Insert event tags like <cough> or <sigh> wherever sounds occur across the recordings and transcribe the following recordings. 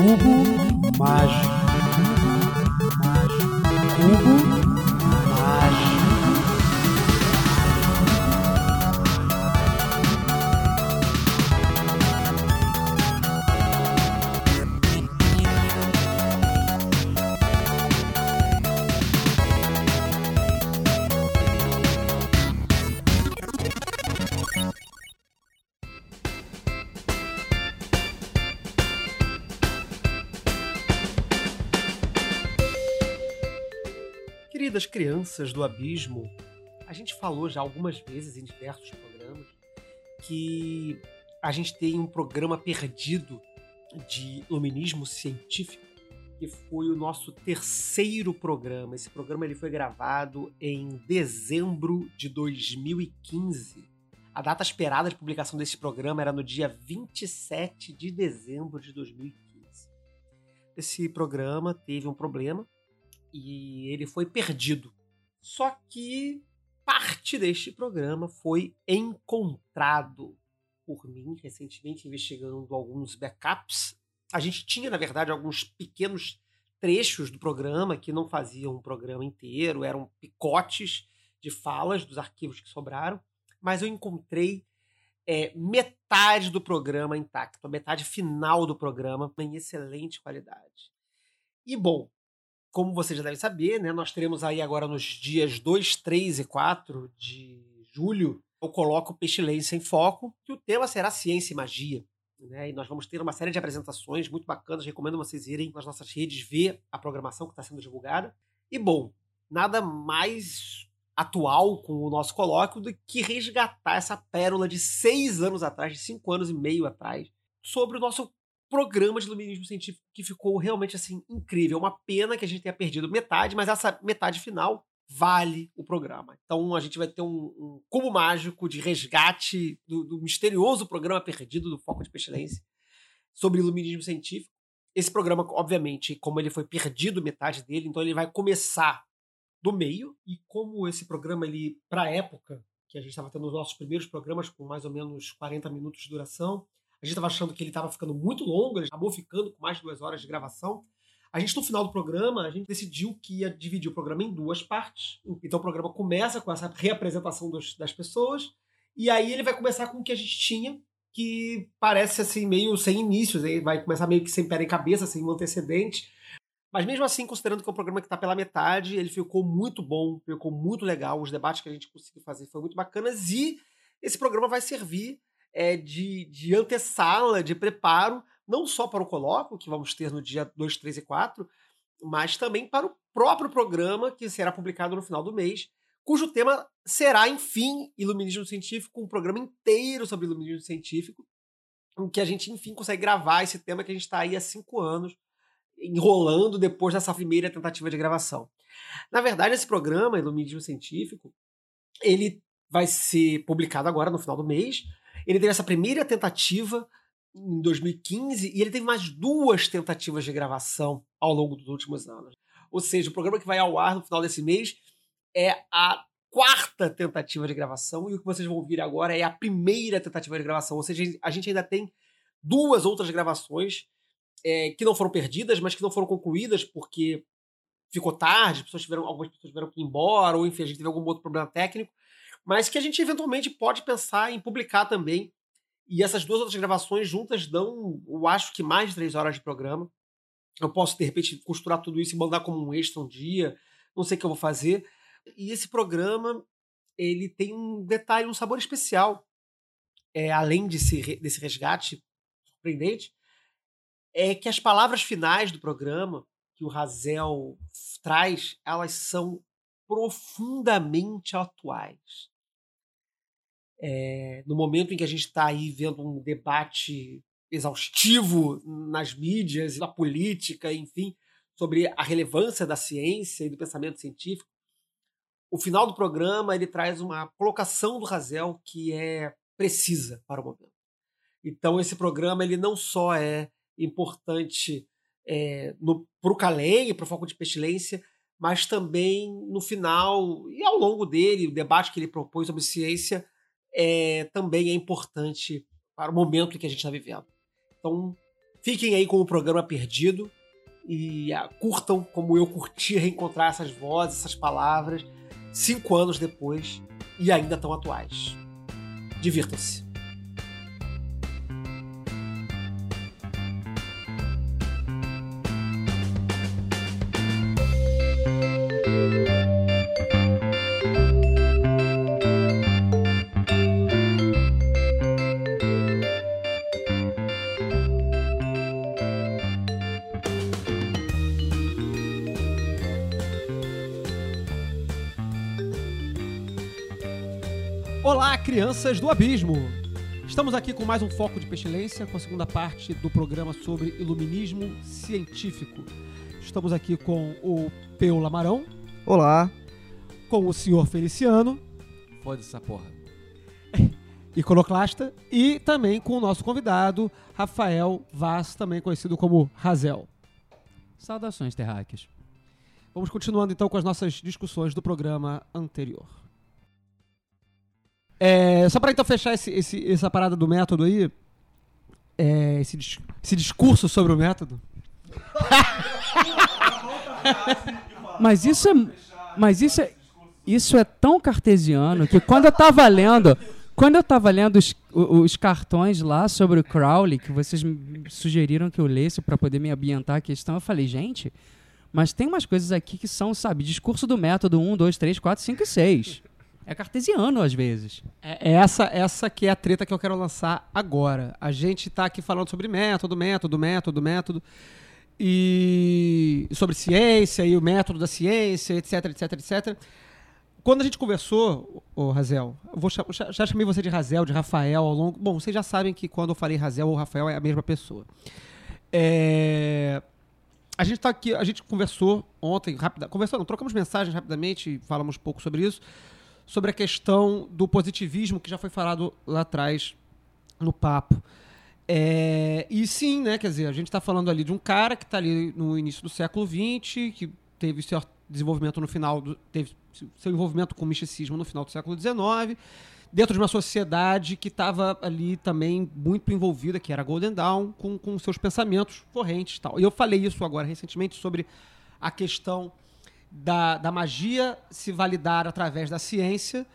Cubo mágico. Cubo mágico. Crianças do abismo, a gente falou já algumas vezes em diversos programas que a gente tem um programa perdido de iluminismo científico, que foi o nosso terceiro programa. Esse programa ele foi gravado em dezembro de 2015. A data esperada de publicação desse programa era no dia 27 de dezembro de 2015. Esse programa teve um problema e ele foi perdido. Só que parte deste programa foi encontrado por mim recentemente investigando alguns backups. A gente tinha, na verdade, alguns pequenos trechos do programa que não faziam um programa inteiro, eram picotes de falas dos arquivos que sobraram, mas eu encontrei é, metade do programa intacto, a metade final do programa em excelente qualidade. E bom, como você já deve saber, né, nós teremos aí agora nos dias 2, 3 e 4 de julho, eu coloco Pestilência em Foco, que o tema será ciência e magia. Né, e nós vamos ter uma série de apresentações muito bacanas. Recomendo vocês irem nas nossas redes ver a programação que está sendo divulgada. E bom, nada mais atual com o nosso colóquio do que resgatar essa pérola de seis anos atrás, de cinco anos e meio atrás, sobre o nosso programa de iluminismo científico que ficou realmente assim incrível. É uma pena que a gente tenha perdido metade, mas essa metade final vale o programa. Então a gente vai ter um, um cubo mágico de resgate do, do, misterioso programa perdido do Foco de Pestilência sobre iluminismo científico. Esse programa, obviamente, como ele foi perdido metade dele, então ele vai começar do meio e como esse programa ele para época que a gente estava tendo os nossos primeiros programas com mais ou menos 40 minutos de duração, a gente estava achando que ele estava ficando muito longo, ele acabou ficando com mais de duas horas de gravação. A gente, no final do programa, a gente decidiu que ia dividir o programa em duas partes. Então o programa começa com essa reapresentação dos, das pessoas, e aí ele vai começar com o que a gente tinha, que parece assim, meio sem inícios, vai começar meio que sem pé em cabeça, sem um antecedente. Mas mesmo assim, considerando que é um programa que está pela metade, ele ficou muito bom, ficou muito legal. Os debates que a gente conseguiu fazer foram muito bacanas e esse programa vai servir é, de, de antessala, de preparo, não só para o colóquio, que vamos ter no dia 2, 3 e 4, mas também para o próprio programa, que será publicado no final do mês, cujo tema será, enfim, Iluminismo Científico, um programa inteiro sobre Iluminismo Científico, em que a gente, enfim, consegue gravar esse tema que a gente está aí há cinco anos enrolando depois dessa primeira tentativa de gravação. Na verdade, esse programa, Iluminismo Científico, ele vai ser publicado agora no final do mês, ele teve essa primeira tentativa em 2015 e ele teve mais duas tentativas de gravação ao longo dos últimos anos. Ou seja, o programa que vai ao ar no final desse mês é a quarta tentativa de gravação e o que vocês vão ouvir agora é a primeira tentativa de gravação. Ou seja, a gente ainda tem duas outras gravações é, que não foram perdidas, mas que não foram concluídas porque ficou tarde, pessoas tiveram, algumas pessoas tiveram que ir embora, ou enfim, a gente teve algum outro problema técnico mas que a gente eventualmente pode pensar em publicar também. E essas duas outras gravações juntas dão, eu acho que mais de três horas de programa. Eu posso, de repente, costurar tudo isso e mandar como um extra um dia. Não sei o que eu vou fazer. E esse programa, ele tem um detalhe, um sabor especial. É, além desse, desse resgate surpreendente, é que as palavras finais do programa que o Razel traz, elas são profundamente atuais é, no momento em que a gente está aí vendo um debate exaustivo nas mídias, na política, enfim, sobre a relevância da ciência e do pensamento científico, o final do programa ele traz uma colocação do Razel que é precisa para o momento. Então esse programa ele não só é importante é, para o Calem, para o foco de pestilência, mas também no final e ao longo dele, o debate que ele propôs sobre ciência é, também é importante para o momento que a gente está vivendo. Então, Fiquem aí com o programa perdido e ah, curtam como eu curti reencontrar essas vozes, essas palavras, cinco anos depois e ainda tão atuais. Divirtam-se. Crianças do abismo! Estamos aqui com mais um Foco de Pestilência, com a segunda parte do programa sobre iluminismo científico. Estamos aqui com o Peu Lamarão, Olá. com o senhor Feliciano, Foda essa porra. <laughs> iconoclasta, e também com o nosso convidado, Rafael Vaz, também conhecido como Razel. Saudações, terráqueos. Vamos continuando então com as nossas discussões do programa anterior. É, só para então fechar esse- esse- essa parada do método aí, é, esse, esse discurso sobre o método. <laughs> Mas isso é, mas isso é, isso é tão cartesiano que quando eu tava lendo, quando eu tava lendo os, os cartões lá sobre o Crowley, que vocês sugeriram que eu lesse para poder me ambientar a questão, eu falei, gente, mas tem umas coisas aqui que são, sabe, discurso do método 1, 2, 3, 4, 5 e 6. É cartesiano às vezes. É é essa, essa que é a treta que eu quero lançar agora. A gente tá aqui falando sobre método, método, método, método. E sobre ciência e o método da ciência, etc, etc, etc. Quando a gente conversou, ô Razel, vou já, chamei você de Razel, de Rafael ao longo. Bom, vocês já sabem que quando eu falei Razel ou Rafael é a mesma pessoa. É, A gente tá aqui, a gente conversou ontem, rapida, conversou, não, trocamos mensagens rapidamente, falamos pouco sobre isso sobre a questão do positivismo que já foi falado lá atrás no papo. É, e sim, né, quer dizer, a gente está falando ali de um cara que está ali no início do século XX, que teve seu desenvolvimento no final, do, teve seu envolvimento com o misticismo no final do século XIX, dentro de uma sociedade que estava ali também muito envolvida, que era a Golden Dawn, com, com seus pensamentos correntes e tal. E eu falei isso agora recentemente sobre a questão da, da magia se validar através da ciência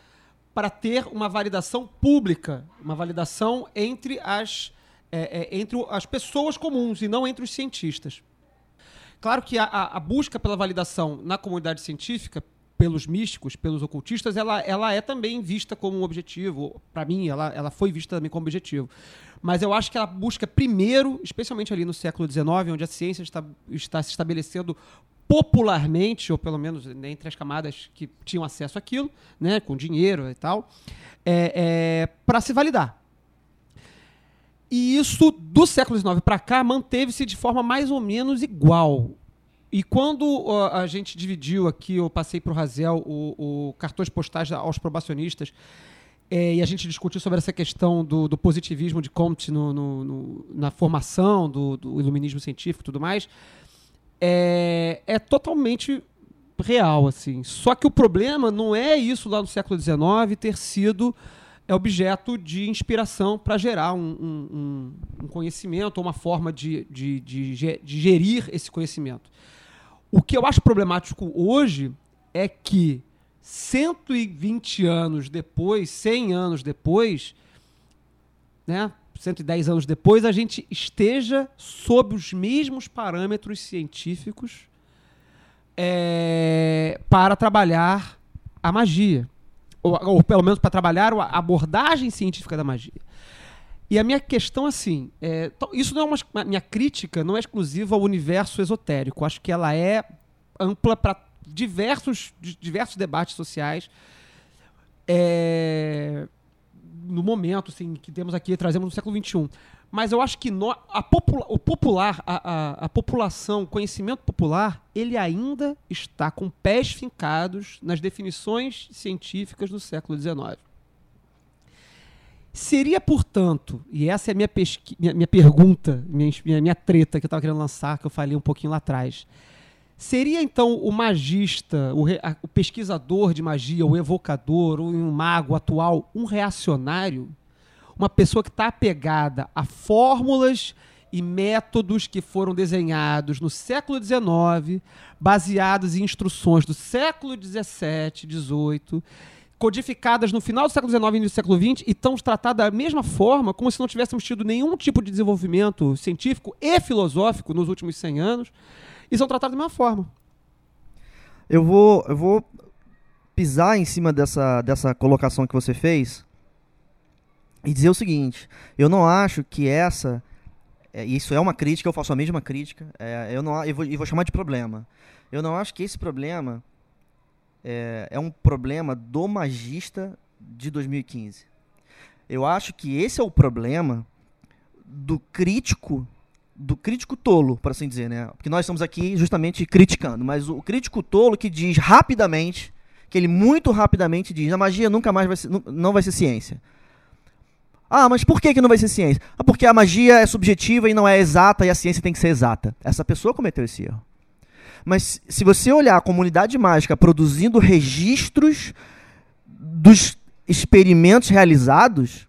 para ter uma validação pública, uma validação entre as, é, é, entre as pessoas comuns e não entre os cientistas. Claro que a, a- a busca pela validação na comunidade científica, pelos místicos, pelos ocultistas, ela, ela é também vista como um objetivo. Para mim, ela, ela foi vista também como objetivo. Mas eu acho que ela busca primeiro, especialmente ali no século XIX, onde a ciência está, está se estabelecendo popularmente, ou pelo menos entre as camadas que tinham acesso àquilo, né, com dinheiro e tal, é, para se validar. E isso, do século XIX para cá, manteve-se de forma mais ou menos igual. E quando a gente dividiu aqui, eu passei para o Razel o, o cartões postais aos probacionistas, é, e a gente discutiu sobre essa questão do, do positivismo de Comte no- no- no- na formação do, do iluminismo científico e tudo mais, é, é totalmente real, assim. Só que o problema não é isso lá no século XIX ter sido é objeto de inspiração para gerar um, um- um- conhecimento, uma forma de, de, de de gerir esse conhecimento. O que eu acho problemático hoje é que 120 anos depois, 100 anos depois, né, 110 anos depois, a gente esteja sob os mesmos parâmetros científicos é, para trabalhar a magia. Ou, ou pelo menos para trabalhar a abordagem científica da magia. E a minha questão, assim, é, isso não é uma, minha crítica não é exclusiva ao universo esotérico. Acho que ela é ampla para diversos, di- diversos debates sociais. É, no momento assim, que temos aqui, trazemos no século XXI. Mas eu acho que nó- a popula- o popular, a, a- a população, o conhecimento popular, ele ainda está com pés fincados nas definições científicas do século XIX. Seria, portanto, e essa é a minha, pesqui- minha, minha pergunta, minha, minha, minha treta que eu estava querendo lançar, que eu falei um pouquinho lá atrás. Seria então o magista, o, re- a- o pesquisador de magia, o evocador, o mago atual, um reacionário? Uma pessoa que está apegada a fórmulas e métodos que foram desenhados no século XIX, baseados em instruções do século XVII, XVIII, codificadas no final do século XIX e início do século XX e estão tratadas da mesma forma, como se não tivéssemos tido nenhum tipo de desenvolvimento científico e filosófico nos últimos 100 anos, e são tratadas da mesma forma. Eu vou, eu vou pisar em cima dessa, dessa colocação que você fez e dizer o seguinte: eu não acho que essa. é, isso é uma crítica, eu faço a mesma crítica, é, eu, não, eu, vou, eu vou chamar de problema. Eu não acho que esse problema é, é um problema do magista de 2015. Eu acho que esse é o problema do crítico, do crítico tolo, por assim dizer, né? Porque nós estamos aqui justamente criticando, mas o crítico tolo que diz rapidamente, que ele muito rapidamente diz, a magia nunca mais vai ser, não vai ser ciência. Ah, mas por que, que não vai ser ciência? Ah, porque a magia é subjetiva e não é exata e a ciência tem que ser exata. Essa pessoa cometeu esse erro. Mas se você olhar a comunidade mágica produzindo registros dos experimentos realizados,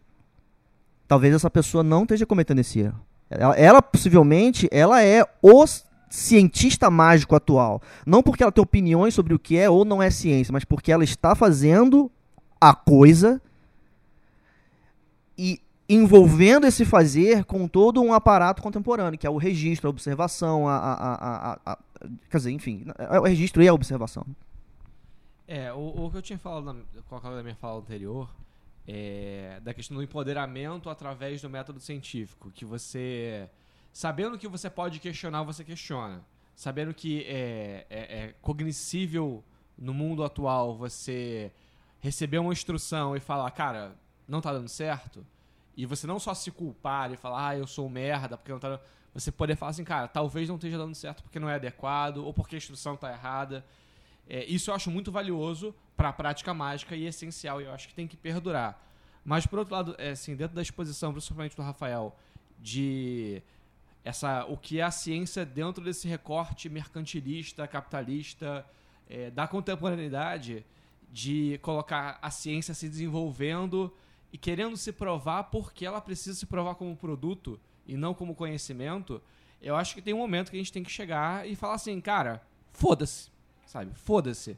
talvez essa pessoa não esteja cometendo esse erro. Ela, ela, possivelmente, ela é o cientista mágico atual. Não porque ela tem opiniões sobre o que é ou não é ciência, mas porque ela está fazendo a coisa e envolvendo esse fazer com todo um aparato contemporâneo, que é o registro, a observação, a, a, a, a- quer dizer, enfim, é o registro e a observação. É, o, o que eu tinha falado na, colocado na minha fala anterior é da questão do empoderamento através do método científico, que você sabendo que você pode questionar, você questiona, sabendo que é, é, é cognoscível no mundo atual você receber uma instrução e falar, cara, não tá dando certo, e você não só se culpar e falar, ah, eu sou merda porque não tá dando... Você poder falar assim, cara, talvez não esteja dando certo porque não é adequado ou porque a instrução tá errada. É, isso eu acho muito valioso para a prática mágica e essencial, e eu acho que tem que perdurar. Mas, por outro lado, é, assim, dentro da exposição, principalmente do Rafael, de essa, o que é a ciência dentro desse recorte mercantilista, capitalista, é, da contemporaneidade, de colocar a ciência se desenvolvendo e querendo se provar porque ela precisa se provar como produto e não como conhecimento, eu acho que tem um momento que a gente tem que chegar e falar assim, cara, foda-se, sabe? Foda-se.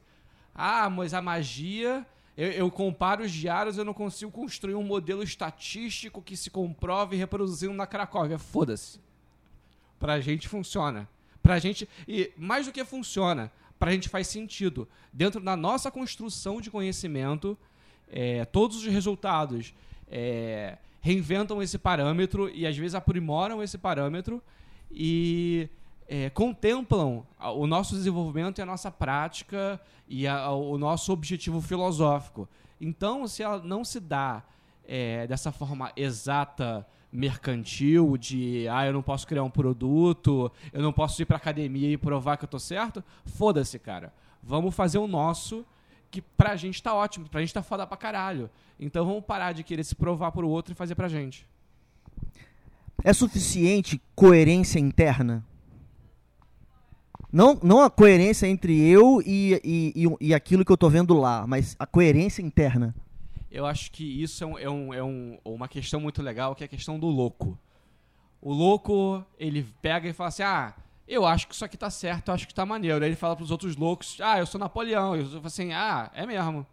Ah, mas a magia, eu, eu comparo os diários, eu não consigo construir um modelo estatístico que se comprove reproduzindo na Cracóvia. Foda-se. Pra gente funciona. Pra gente. E mais do que funciona, pra gente faz sentido. Dentro da nossa construção de conhecimento, é, todos os resultados é, reinventam esse parâmetro e às vezes aprimoram esse parâmetro e é, contemplam o nosso desenvolvimento e a nossa prática e a- o nosso objetivo filosófico. Então, se ela não se dá é, dessa forma exata, mercantil, de ah, eu não posso criar um produto, eu não posso ir pra academia e provar que eu tô certo, foda-se, cara. Vamos fazer o nosso, que pra gente tá ótimo, pra gente tá foda pra caralho. Então vamos parar de querer se provar pro outro e fazer pra gente. É suficiente coerência interna? Não, não a coerência entre eu e, e, e, e aquilo que eu tô vendo lá, mas a coerência interna. Eu acho que isso é, um, é, um, é um- uma questão muito legal, que é a questão do louco. O louco, ele pega e fala assim, ah, eu acho que isso aqui tá certo, eu acho que tá maneiro. Aí ele fala pros outros loucos, ah, eu sou Napoleão. Eu falo assim, ah, é mesmo.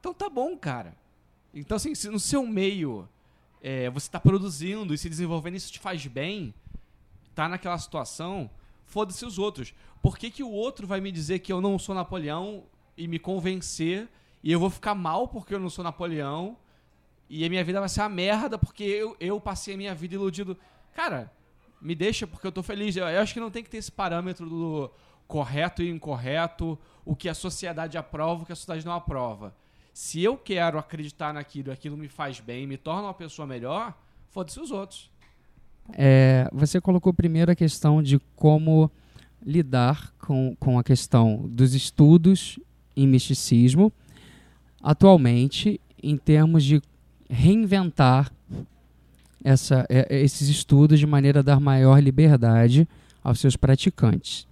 Então tá bom, cara. Então, assim, se no seu meio é, você tá produzindo e se desenvolvendo, isso te faz bem, tá naquela situação, foda-se os outros. Por que, que o outro vai me dizer que eu não sou Napoleão e me convencer e eu vou ficar mal porque eu não sou Napoleão e a minha vida vai ser uma merda porque eu, eu passei a minha vida iludido? Cara, me deixa porque eu tô feliz. Eu, eu acho que não tem que ter esse parâmetro do correto e incorreto, o que a sociedade aprova, o que a sociedade não aprova. Se eu quero acreditar naquilo e aquilo me faz bem, me torna uma pessoa melhor, foda-se os outros. É, você colocou primeiro a questão de como lidar com, com a questão dos estudos em misticismo, atualmente, em termos de reinventar essa, é, esses estudos de maneira a dar maior liberdade aos seus praticantes.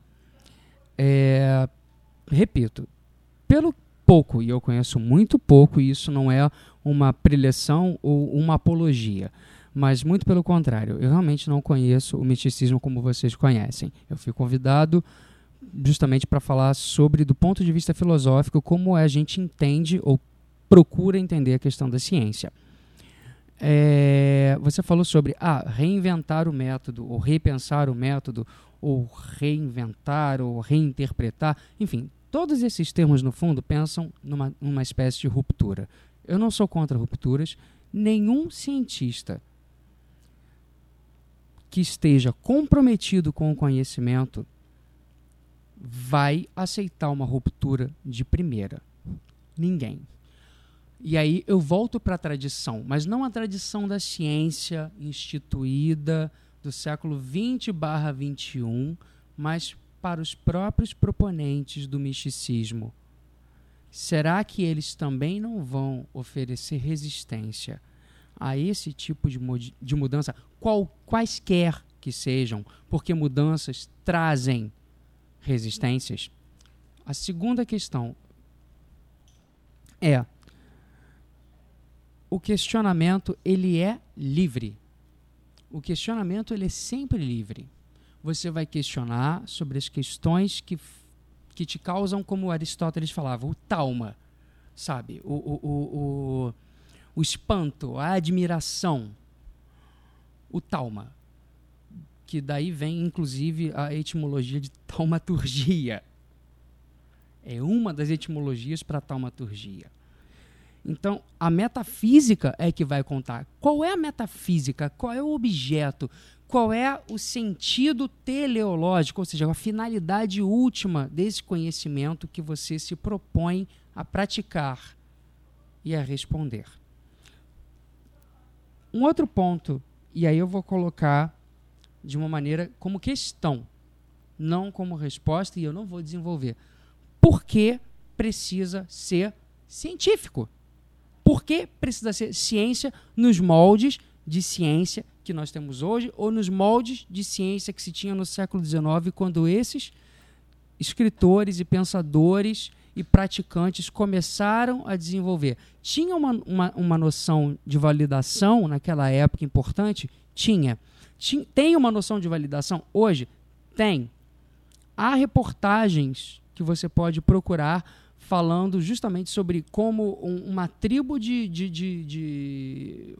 É, repito, pelo pouco, e eu conheço muito pouco, e isso não é uma preleção ou uma apologia, Mas muito pelo contrário, eu realmente não conheço o misticismo como vocês conhecem. Eu fui convidado justamente para falar sobre, do ponto de vista filosófico, como a gente entende ou procura entender a questão da ciência. É, você falou sobre ah, reinventar o método, ou repensar o método, ou reinventar, ou reinterpretar. Enfim, todos esses termos, no fundo, pensam numa, numa espécie de ruptura. Eu não sou contra rupturas. Nenhum cientista que esteja comprometido com o conhecimento vai aceitar uma ruptura de primeira. Ninguém. E aí eu volto para a tradição, mas não a tradição da ciência instituída do século 20 barra 21, mas para os próprios proponentes do misticismo. Será que eles também não vão oferecer resistência a esse tipo de, de mudança, qual, quaisquer que sejam, porque mudanças trazem resistências? A segunda questão é o questionamento ele é livre. O questionamento ele é sempre livre. Você vai questionar sobre as questões que, que te causam, como Aristóteles falava, o tauma, sabe? O, o, o, o, o espanto, a admiração, o tauma. Que daí vem, inclusive, a etimologia de taumaturgia. É uma das etimologias para taumaturgia. Então, a metafísica é que vai contar. Qual é a metafísica? Qual é o objeto? Qual é o sentido teleológico, ou seja, a finalidade última desse conhecimento que você se propõe a praticar e a responder? Um outro ponto, e aí eu vou colocar de uma maneira como questão, não como resposta, e eu não vou desenvolver. Por que precisa ser científico? Por que precisa ser ciência nos moldes de ciência que nós temos hoje ou nos moldes de ciência que se tinha no século XIX, quando esses escritores e pensadores e praticantes começaram a desenvolver? Tinha uma, uma, uma noção de validação naquela época importante? Tinha. Tinha. Tem uma noção de validação? Hoje? Tem. Há reportagens que você pode procurar falando justamente sobre como um, uma tribo de, de, de, de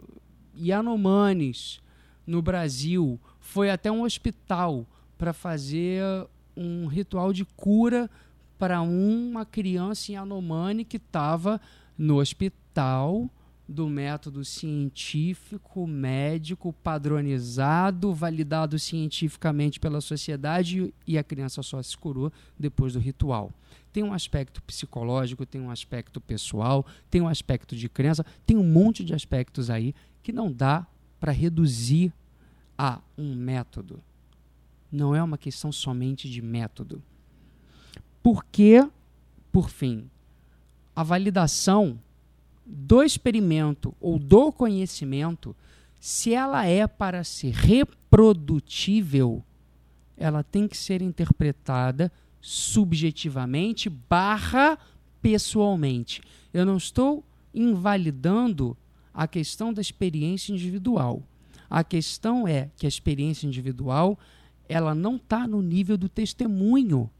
Yanomamis no Brasil foi até um hospital para fazer um ritual de cura para uma criança Yanomami que estava no hospital do método científico, médico, padronizado, validado cientificamente pela sociedade e a criança só se curou depois do ritual. Tem um aspecto psicológico, tem um aspecto pessoal, tem um aspecto de crença, tem um monte de aspectos aí que não dá para reduzir a um método. Não é uma questão somente de método. Porque, por fim, a validação do experimento ou do conhecimento, se ela é para ser reprodutível, ela tem que ser interpretada subjetivamente barra pessoalmente. Eu não estou invalidando a questão da experiência individual. A questão é que a experiência individual ela não está no nível do testemunho.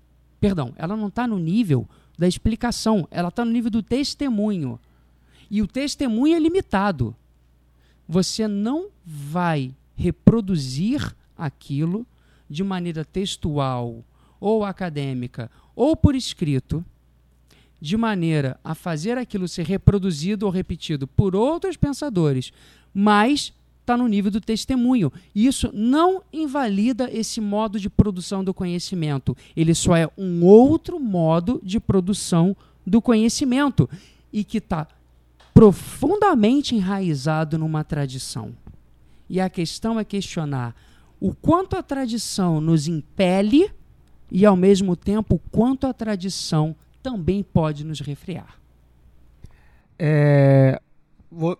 Perdão, ela não está no nível da explicação, ela está no nível do testemunho. E o testemunho é limitado. Você não vai reproduzir aquilo de maneira textual ou acadêmica ou por escrito, de maneira a fazer aquilo ser reproduzido ou repetido por outros pensadores, mas está no nível do testemunho. Isso não invalida esse modo de produção do conhecimento. Ele só é um outro modo de produção do conhecimento e que está profundamente enraizado numa tradição. E a questão é questionar o quanto a tradição nos impele e, ao mesmo tempo, o quanto a tradição também pode nos refrear. É, vou,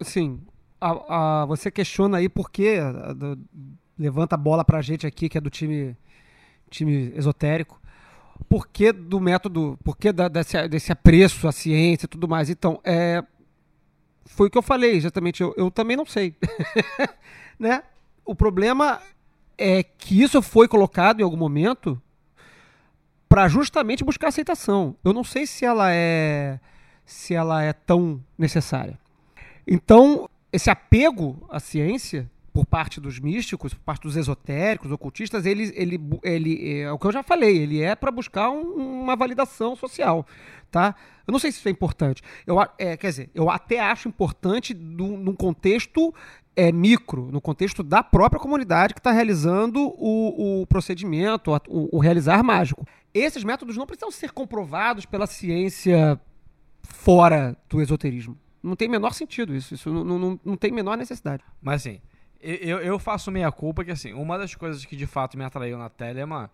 sim, a, a, você questiona aí por que levanta a bola pra gente aqui, que é do time, time esotérico por que do método, por que da, desse, desse apreço à ciência e tudo mais. Então, é, foi o que eu falei, exatamente. Eu, eu também não sei. <laughs> né? O problema é que isso foi colocado em algum momento para justamente buscar aceitação. Eu não sei se ela é se ela é tão necessária. Então, esse apego à ciência por parte dos místicos, por parte dos esotéricos, ocultistas, ele, ele, ele é o que eu já falei, ele é para buscar um, uma validação social, tá? Eu não sei se isso é importante. Eu, é, quer dizer, eu até acho importante do, num contexto é, micro, no contexto da própria comunidade que está realizando o, o procedimento, o, o realizar mágico. Esses métodos não precisam ser comprovados pela ciência fora do esoterismo. Não tem menor sentido isso. Isso não, não, não tem menor necessidade. Mas assim, eu, eu faço meia culpa que, assim, uma das coisas que de fato me atraiu na Telema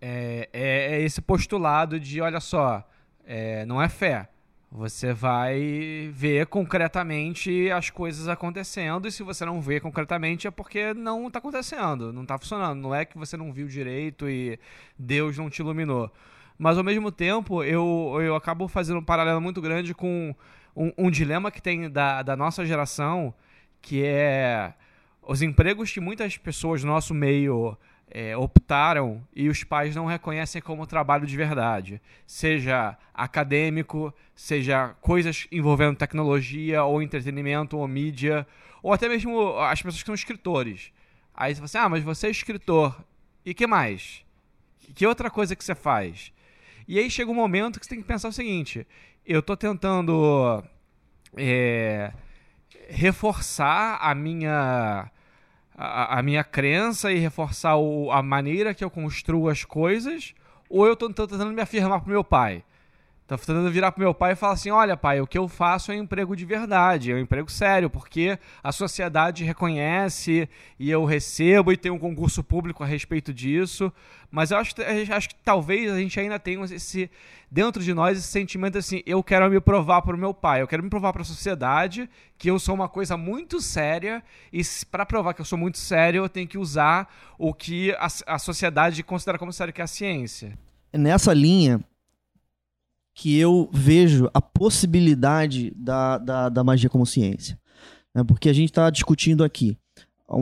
é, é, é esse postulado de, olha só, é, não é fé. Você vai ver concretamente as coisas acontecendo, e se você não vê concretamente é porque não está acontecendo, não está funcionando. Não é que você não viu direito e Deus não te iluminou. Mas ao mesmo tempo, eu, eu acabo fazendo um paralelo muito grande com um, um dilema que tem da, da nossa geração, que é os empregos que muitas pessoas do nosso meio é, optaram e os pais não reconhecem como trabalho de verdade. Seja acadêmico, seja coisas envolvendo tecnologia, ou entretenimento, ou mídia, ou até mesmo as pessoas que são escritores. Aí você fala assim: ah, mas você é escritor. E que mais? Que outra coisa que você faz? E aí chega um momento que você tem que pensar o seguinte: eu estou tentando é, reforçar a minha a, a, minha crença e reforçar o, a maneira que eu construo as coisas, ou eu estou tentando me afirmar pro meu pai. Tô tentando virar pro meu pai e falar assim: olha, pai, o que eu faço é um emprego de verdade, é um emprego sério, porque a sociedade reconhece e eu recebo e tem um concurso público a respeito disso. Mas eu acho, acho que talvez a gente ainda tenha esse, dentro de nós, esse sentimento assim: eu quero me provar pro meu pai, eu quero me provar para a sociedade que eu sou uma coisa muito séria e para provar que eu sou muito sério, eu tenho que usar o que a, a sociedade considera como sério, que é a ciência. Nessa linha, que eu vejo a possibilidade da, da, da magia como ciência. Né? Porque a gente está discutindo aqui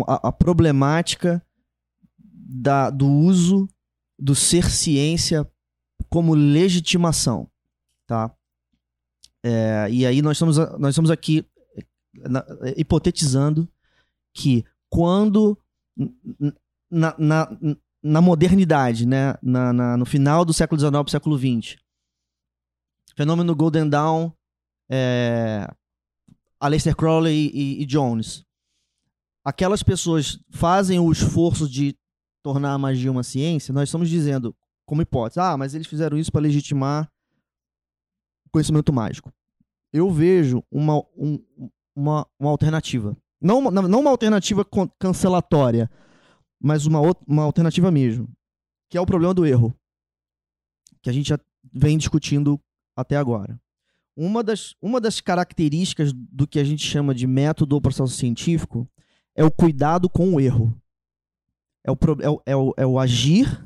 a, a problemática da, do uso do ser ciência como legitimação. Tá? É, e aí nós estamos, nós estamos aqui na, hipotetizando que quando na, na, na modernidade, né, na, no final do século XIX século XX, Fenômeno Golden Dawn, é, Aleister Crowley e, e, Jones. Aquelas pessoas fazem o esforço de tornar a magia uma ciência, nós estamos dizendo, como hipótese, ah, mas eles fizeram isso para legitimar conhecimento mágico. Eu vejo uma, um, uma, uma alternativa. Não, não uma alternativa cancelatória, mas uma, uma alternativa mesmo. Que é o problema do erro. Que a gente já vem discutindo até agora. Uma das, uma das características do que a gente chama de método ou processo científico é o cuidado com o erro. É o, é é o, é o agir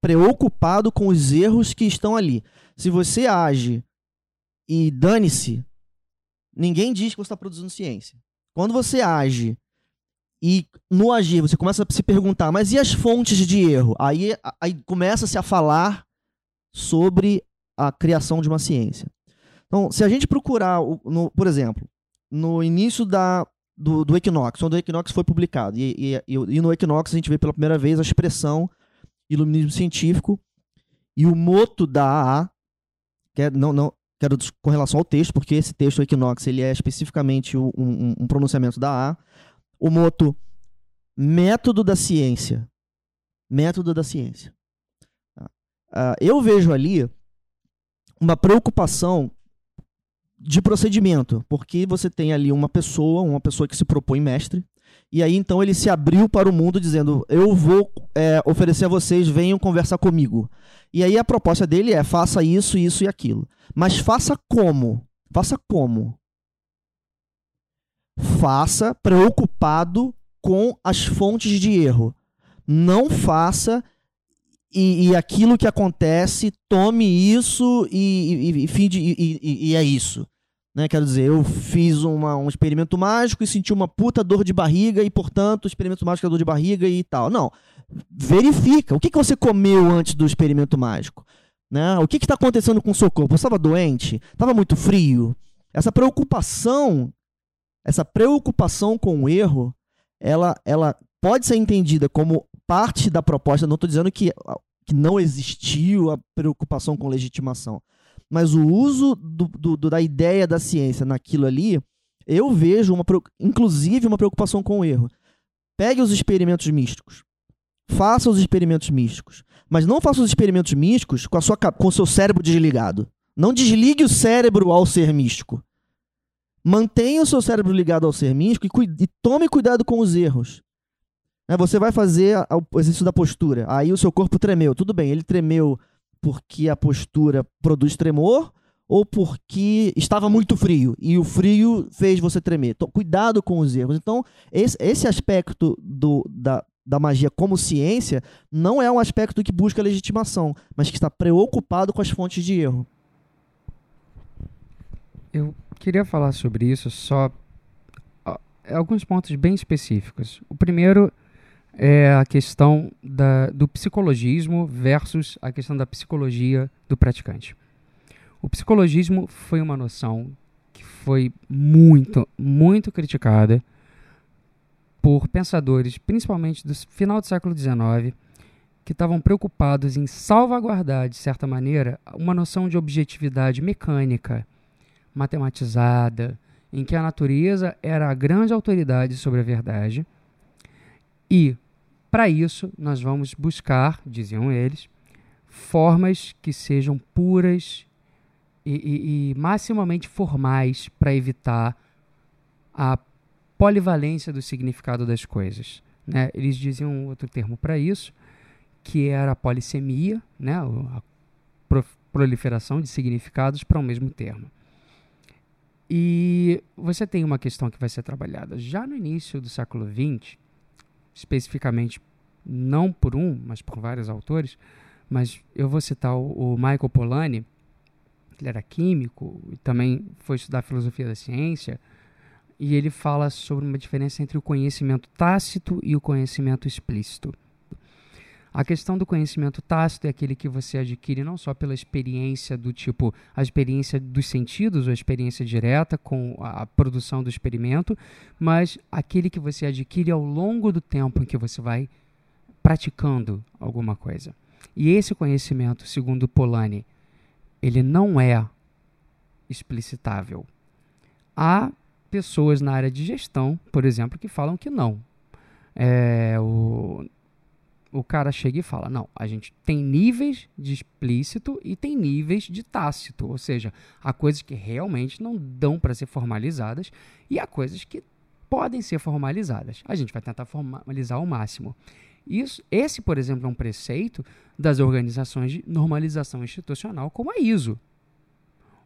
preocupado com os erros que estão ali. Se você age e dane-se, ninguém diz que você está produzindo ciência. Quando você age e no agir você começa a se perguntar, mas e as fontes de erro? Aí, aí começa-se a falar sobre a criação de uma ciência. Então, se a gente procurar, no, por exemplo, no início da, do, do Equinox, quando o Equinox foi publicado, e, e, e, no Equinox a gente vê pela primeira vez a expressão iluminismo científico e o moto da AA, que é, não, não, quero com relação ao texto, porque esse texto do Equinox ele é especificamente um, um, um pronunciamento da AA, o moto método da ciência. Método da ciência. Uh, eu vejo ali uma preocupação de procedimento, porque você tem ali uma pessoa, uma pessoa que se propõe mestre, e aí então ele se abriu para o mundo dizendo: Eu vou é, oferecer a vocês, venham conversar comigo. E aí a proposta dele é: faça isso, isso e aquilo. Mas faça como? Faça como? Faça preocupado com as fontes de erro. Não faça e, e, aquilo que acontece, tome isso e, e, e, e, é isso. Né? Quero dizer, eu fiz uma, um experimento mágico e senti uma puta dor de barriga e, portanto, o experimento mágico é dor de barriga e tal. Não. Verifica. O que, que você comeu antes do experimento mágico? Né? O que está acontecendo com o seu corpo? Você estava doente? Estava muito frio? Essa preocupação, essa preocupação com o erro, ela, ela pode ser entendida como parte da proposta. Não estou dizendo que, que não existiu a preocupação com legitimação. Mas o uso do, do, da ideia da ciência naquilo ali, eu vejo, uma, inclusive, uma preocupação com o erro. Pegue os experimentos místicos. Faça os experimentos místicos. Mas não faça os experimentos místicos com, a sua, com o seu cérebro desligado. Não desligue o cérebro ao ser místico. Mantenha o seu cérebro ligado ao ser místico e, e tome cuidado com os erros. É, você vai fazer o exercício da postura. Aí o seu corpo tremeu. Tudo bem, ele tremeu porque a postura produz tremor ou porque estava muito frio e o frio fez você tremer. Então, cuidado com os erros. Então, esse, aspecto do, da, da magia como ciência não é um aspecto que busca legitimação, mas que está preocupado com as fontes de erro. Eu queria falar sobre isso só alguns pontos bem específicos. O primeiro é a questão da, do psicologismo versus a questão da psicologia do praticante. O psicologismo foi uma noção que foi muito, muito criticada por pensadores, principalmente do final do século XIX, que estavam preocupados em salvaguardar, de certa maneira, uma noção de objetividade mecânica, matematizada, em que a natureza era a grande autoridade sobre a verdade e para isso, nós vamos buscar, diziam eles, formas que sejam puras e, e, e maximamente formais para evitar a polivalência do significado das coisas. Né? Eles diziam outro termo para isso, que era a polissemia, né? a proliferação de significados para o um mesmo termo. E você tem uma questão que vai ser trabalhada já no início do século XX, especificamente não por um, mas por vários autores, mas eu vou citar o, o Michael Polanyi, ele era químico e também foi estudar filosofia da ciência, e ele fala sobre uma diferença entre o conhecimento tácito e o conhecimento explícito. A questão do conhecimento tácito é aquele que você adquire não só pela experiência do tipo a experiência dos sentidos, ou a experiência direta com a produção do experimento, mas aquele que você adquire ao longo do tempo em que você vai praticando alguma coisa. E esse conhecimento, segundo Polanyi, ele não é explicitável. Há pessoas na área de gestão, por exemplo, que falam que não. É, o, o cara chega e fala: não, a gente tem níveis de explícito e tem níveis de tácito, ou seja, há coisas que realmente não dão para ser formalizadas e há coisas que podem ser formalizadas. A gente vai tentar formalizar ao máximo. Isso, esse, por exemplo, é um preceito das organizações de normalização institucional, como a ISO,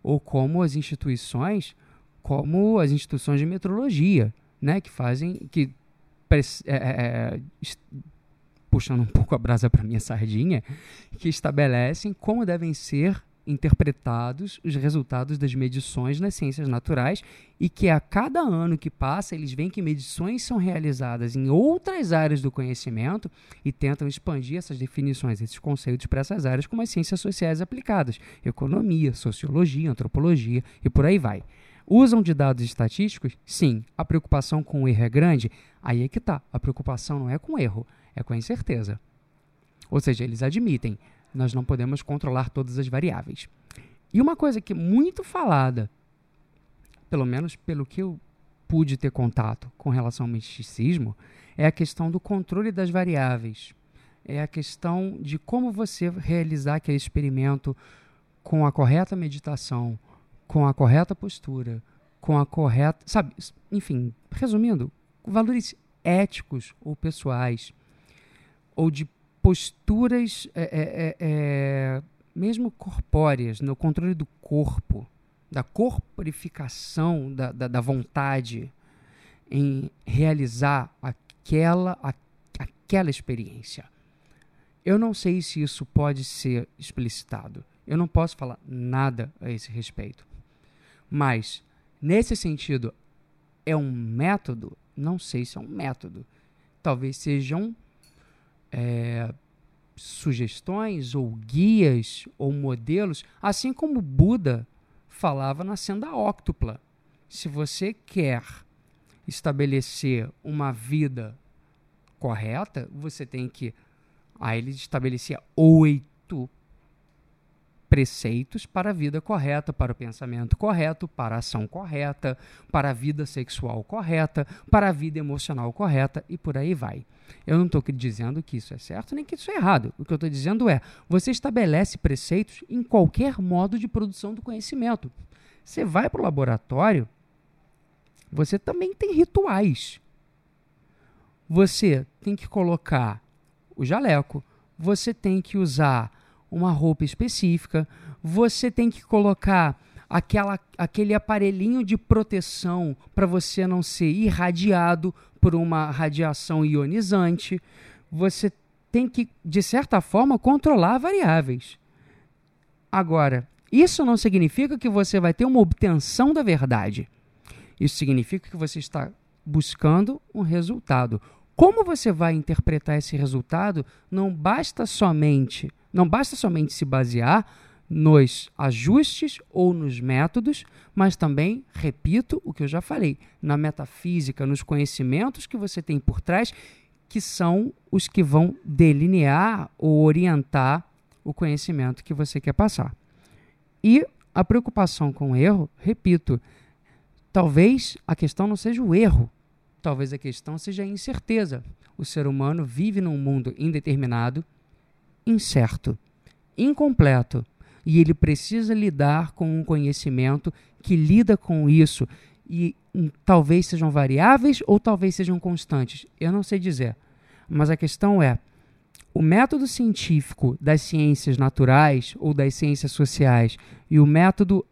ou como as instituições, como as instituições de metrologia, né, que fazem, que é, é, é puxando um pouco a brasa para minha sardinha, que estabelecem como devem ser interpretados os resultados das medições nas ciências naturais e que a cada ano que passa eles veem que medições são realizadas em outras áreas do conhecimento e tentam expandir essas definições, esses conceitos para essas áreas como as ciências sociais aplicadas, economia, sociologia, antropologia e por aí vai. Usam de dados estatísticos? Sim. A preocupação com o erro é grande? Aí é que está. A preocupação não é com erro, é com a incerteza. Ou seja, eles admitem, nós não podemos controlar todas as variáveis. E uma coisa que é muito falada, pelo menos pelo que eu pude ter contato com relação ao misticismo, é a questão do controle das variáveis. É a questão de como você realizar aquele experimento com a correta meditação, com a correta postura, com a correta. Sabe? Enfim, resumindo, valores éticos ou pessoais, ou de posturas é, é, é, é, mesmo corpóreas, no controle do corpo, da corporificação da, da, da vontade em realizar aquela, a, aquela experiência. Eu não sei se isso pode ser explicitado. Eu não posso falar nada a esse respeito. Mas Nesse sentido, é um método? Não sei se é um método. Talvez sejam é, sugestões ou guias ou modelos, assim como Buda falava na senda óctupla. Se você quer estabelecer uma vida correta, você tem que. Aí ele estabelecia oito preceitos para a vida correta, para o pensamento correto, para a ação correta, para a vida sexual correta, para a vida emocional correta e por aí vai. Eu não estou dizendo que isso é certo nem que isso é errado. O que eu estou dizendo é: você estabelece preceitos em qualquer modo de produção do conhecimento. Você vai para o laboratório, você também tem rituais. Você tem que colocar o jaleco, você tem que usar uma roupa específica, você tem que colocar aquela, aquele aparelhinho de proteção para você não ser irradiado por uma radiação ionizante. Você tem que, de certa forma, controlar variáveis. Agora, isso não significa que você vai ter uma obtenção da verdade. Isso significa que você está buscando um resultado. Como você vai interpretar esse resultado não basta somente não basta somente se basear nos ajustes ou nos métodos, mas também, repito o que eu já falei, na metafísica, nos conhecimentos que você tem por trás, que são os que vão delinear ou orientar o conhecimento que você quer passar. E a preocupação com o erro, repito, talvez a questão não seja o erro, talvez a questão seja a incerteza. O ser humano vive num mundo indeterminado, incerto, incompleto, e ele precisa lidar com um conhecimento que lida com isso e hum, talvez sejam variáveis ou talvez sejam constantes. Eu não sei dizer. Mas a questão é: o método científico das ciências naturais ou das ciências sociais e o método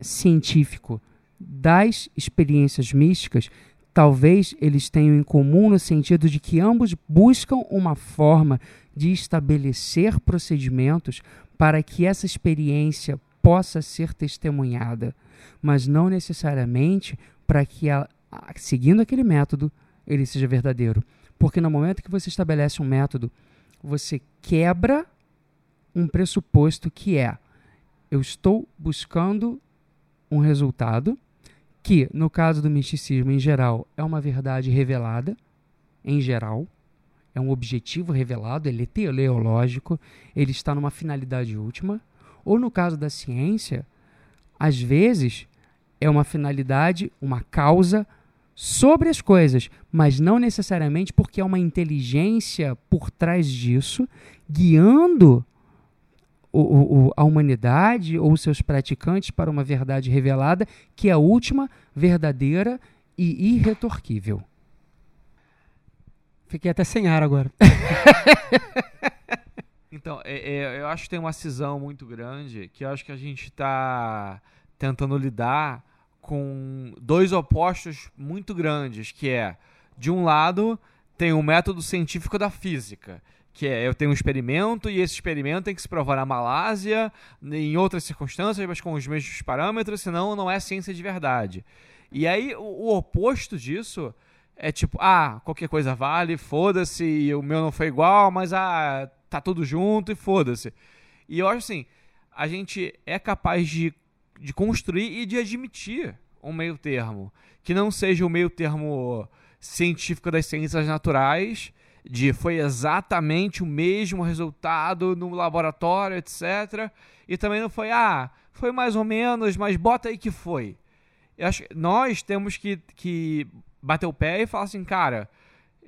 científico das experiências místicas, talvez eles tenham em comum no sentido de que ambos buscam uma forma de estabelecer procedimentos para que essa experiência possa ser testemunhada, mas não necessariamente para que, seguindo aquele método, ele seja verdadeiro. Porque no momento que você estabelece um método, você quebra um pressuposto que é: eu estou buscando um resultado que, no caso do misticismo em geral, é uma verdade revelada, em geral, é um objetivo revelado, ele é teleológico, ele está numa finalidade última. Ou no caso da ciência, às vezes é uma finalidade, uma causa sobre as coisas, mas não necessariamente porque é uma inteligência por trás disso, guiando o, o, a humanidade ou seus praticantes para uma verdade revelada, que é a última, verdadeira e irretorquível. Fiquei até sem ar agora. <laughs> então, é, é, eu acho que tem uma cisão muito grande que eu acho que a gente está tentando lidar com dois opostos muito grandes, que é, de um lado, tem o método científico da física, que é eu tenho um experimento e esse experimento tem que se provar na Malásia, em outras circunstâncias, mas com os mesmos parâmetros, senão não é ciência de verdade. E aí o, o oposto disso é tipo, ah, qualquer coisa vale, foda-se, o meu não foi igual, mas ah, tá tudo junto e foda-se. E eu acho assim, a gente é capaz de, de construir e de admitir um meio termo, que não seja o meio termo científico das ciências naturais, de foi exatamente o mesmo resultado no laboratório, etc. E também não foi, ah, foi mais ou menos, mas bota aí que foi. Eu acho que nós temos que, que bater o pé e falar assim, cara,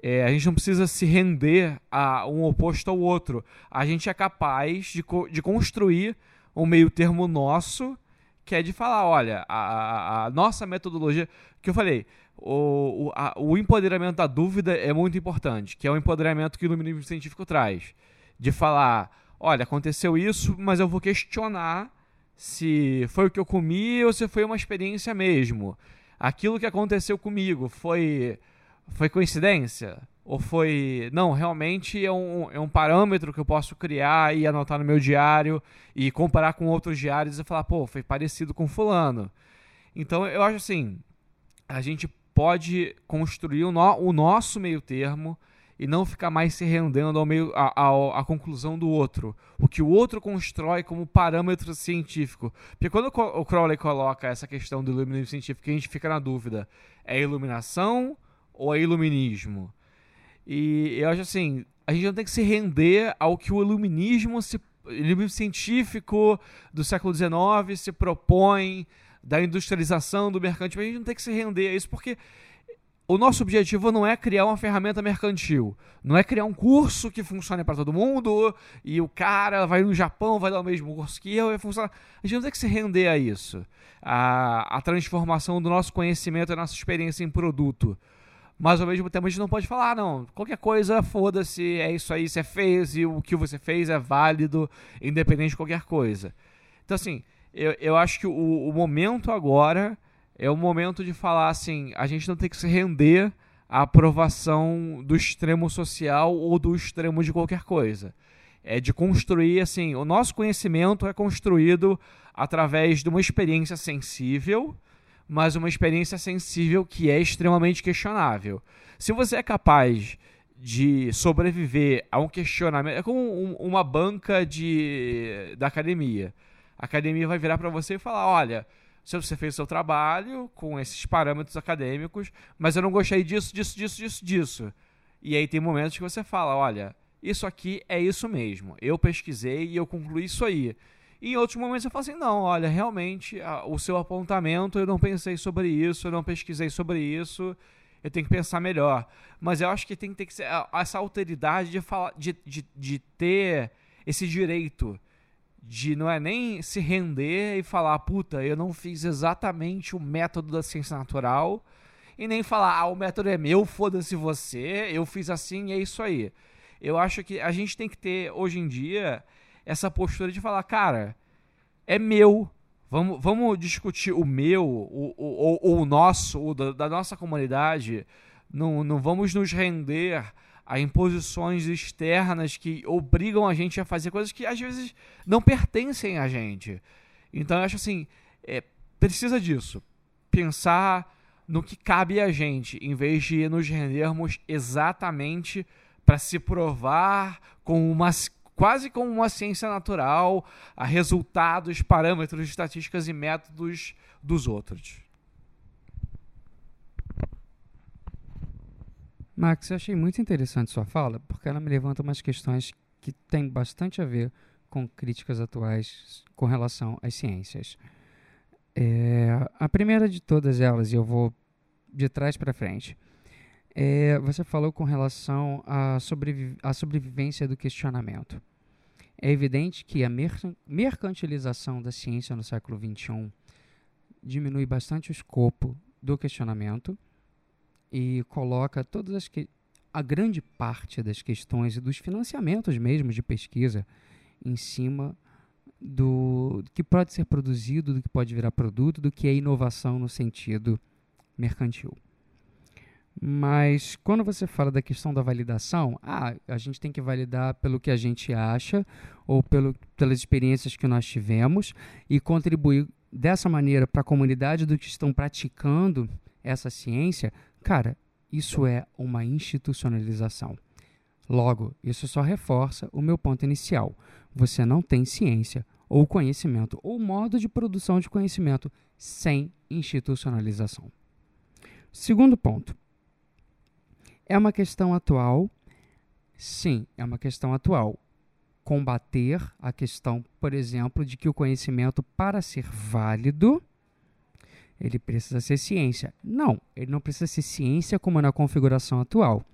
é, a gente não precisa se render a um oposto ao outro. A gente é capaz de, de construir um meio termo nosso, que é de falar, olha, a, a, a nossa metodologia, que eu falei, o, o, a, o, empoderamento da dúvida é muito importante, que é o empoderamento que o iluminismo científico traz. De falar, olha, aconteceu isso, mas eu vou questionar se foi o que eu comi ou se foi uma experiência mesmo aquilo que aconteceu comigo foi foi coincidência? Ou foi. Não, realmente é um, é um parâmetro que eu posso criar e anotar no meu diário e comparar com outros diários e falar, pô, foi parecido com Fulano. Então eu acho assim, a gente pode construir o, no, o nosso meio termo e não ficar mais se rendendo ao meio a, conclusão do outro, o que o outro constrói como parâmetro científico. Porque quando o Crowley coloca essa questão do iluminismo científico, a gente fica na dúvida: é iluminação ou é iluminismo? E eu acho assim, a gente não tem que se render ao que o iluminismo se iluminismo científico do século XIX se propõe da industrialização do mercantil, a gente não tem que se render a isso porque o nosso objetivo não é criar uma ferramenta mercantil, não é criar um curso que funcione para todo mundo e o cara vai no Japão, vai dar o mesmo curso que eu, e funcionar. A gente não tem que se render a isso, a, a transformação do nosso conhecimento, a nossa experiência em produto. Mas ao mesmo tempo a gente não pode falar, ah, não, qualquer coisa, foda-se, é isso aí, você fez e o que você fez é válido, independente de qualquer coisa. Então, assim, eu, eu acho que o, o momento agora é o momento de falar assim: a gente não tem que se render à aprovação do extremo social ou do extremo de qualquer coisa. É de construir, assim, o nosso conhecimento é construído através de uma experiência sensível, mas uma experiência sensível que é extremamente questionável. Se você é capaz de sobreviver a um questionamento, é como um, uma banca de da academia. A academia vai virar para você e falar: olha, se você fez o seu trabalho com esses parâmetros acadêmicos, mas eu não gostei disso, disso, disso, disso, disso. E aí tem momentos que você fala, olha, isso aqui é isso mesmo. Eu pesquisei e eu concluí isso aí. E em outros momentos eu falo assim, não, olha, realmente o seu apontamento eu não pensei sobre isso, eu não pesquisei sobre isso, eu tenho que pensar melhor. Mas eu acho que tem que ter que ser essa alteridade de, falar, de, de, de ter esse direito de não é nem se render e falar, puta, eu não fiz exatamente o método da ciência natural, e nem falar, ah, o método é meu, foda-se você, eu fiz assim e é isso aí. Eu acho que a gente tem que ter, hoje em dia, essa postura de falar, cara, é meu. Vamos, vamos discutir o meu, o, o, o, o nosso, o da, da nossa comunidade. Não, não vamos nos render a imposições externas que obrigam a gente a fazer coisas que às vezes não pertencem a gente. Então eu acho assim, é, precisa disso. Pensar no que cabe a gente, em vez de nos rendermos exatamente para se provar com uma quase como uma ciência natural a resultados, parâmetros, estatísticas e métodos dos outros. Max, eu achei muito interessante sua fala, porque ela me levanta umas questões que têm bastante a ver com críticas atuais com relação às ciências. É, a primeira de todas elas, e eu vou de trás para frente, é, você falou com relação à, sobrevi à sobrevivência do questionamento. É evidente que a mer mercantilização da ciência no século XXI diminui bastante o escopo do questionamento e coloca todas as que a grande parte das questões e dos financiamentos mesmo de pesquisa em cima do que pode ser produzido, do que pode virar produto, do que é inovação no sentido mercantil. Mas quando você fala da questão da validação, ah, a gente tem que validar pelo que a gente acha ou pelo, pelas experiências que nós tivemos e contribuir dessa maneira para a comunidade do que estão praticando essa ciência, Cara, isso é uma institucionalização. Logo, isso só reforça o meu ponto inicial. Você não tem ciência ou conhecimento ou modo de produção de conhecimento sem institucionalização. Segundo ponto. É uma questão atual? Sim, é uma questão atual. Combater a questão, por exemplo, de que o conhecimento, para ser válido, ele precisa ser ciência. Não, ele não precisa ser ciência como na configuração atual.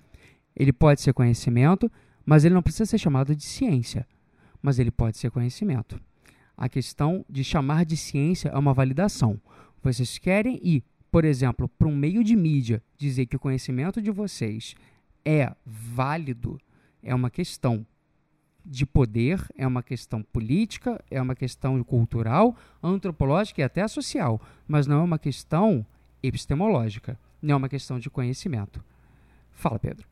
Ele pode ser conhecimento, mas ele não precisa ser chamado de ciência. Mas ele pode ser conhecimento. A questão de chamar de ciência é uma validação. Vocês querem ir, por exemplo, para um meio de mídia dizer que o conhecimento de vocês é válido, é uma questão de poder, é uma questão política, é uma questão cultural, antropológica e até social, mas não é uma questão epistemológica, não é uma questão de conhecimento. Fala, Pedro.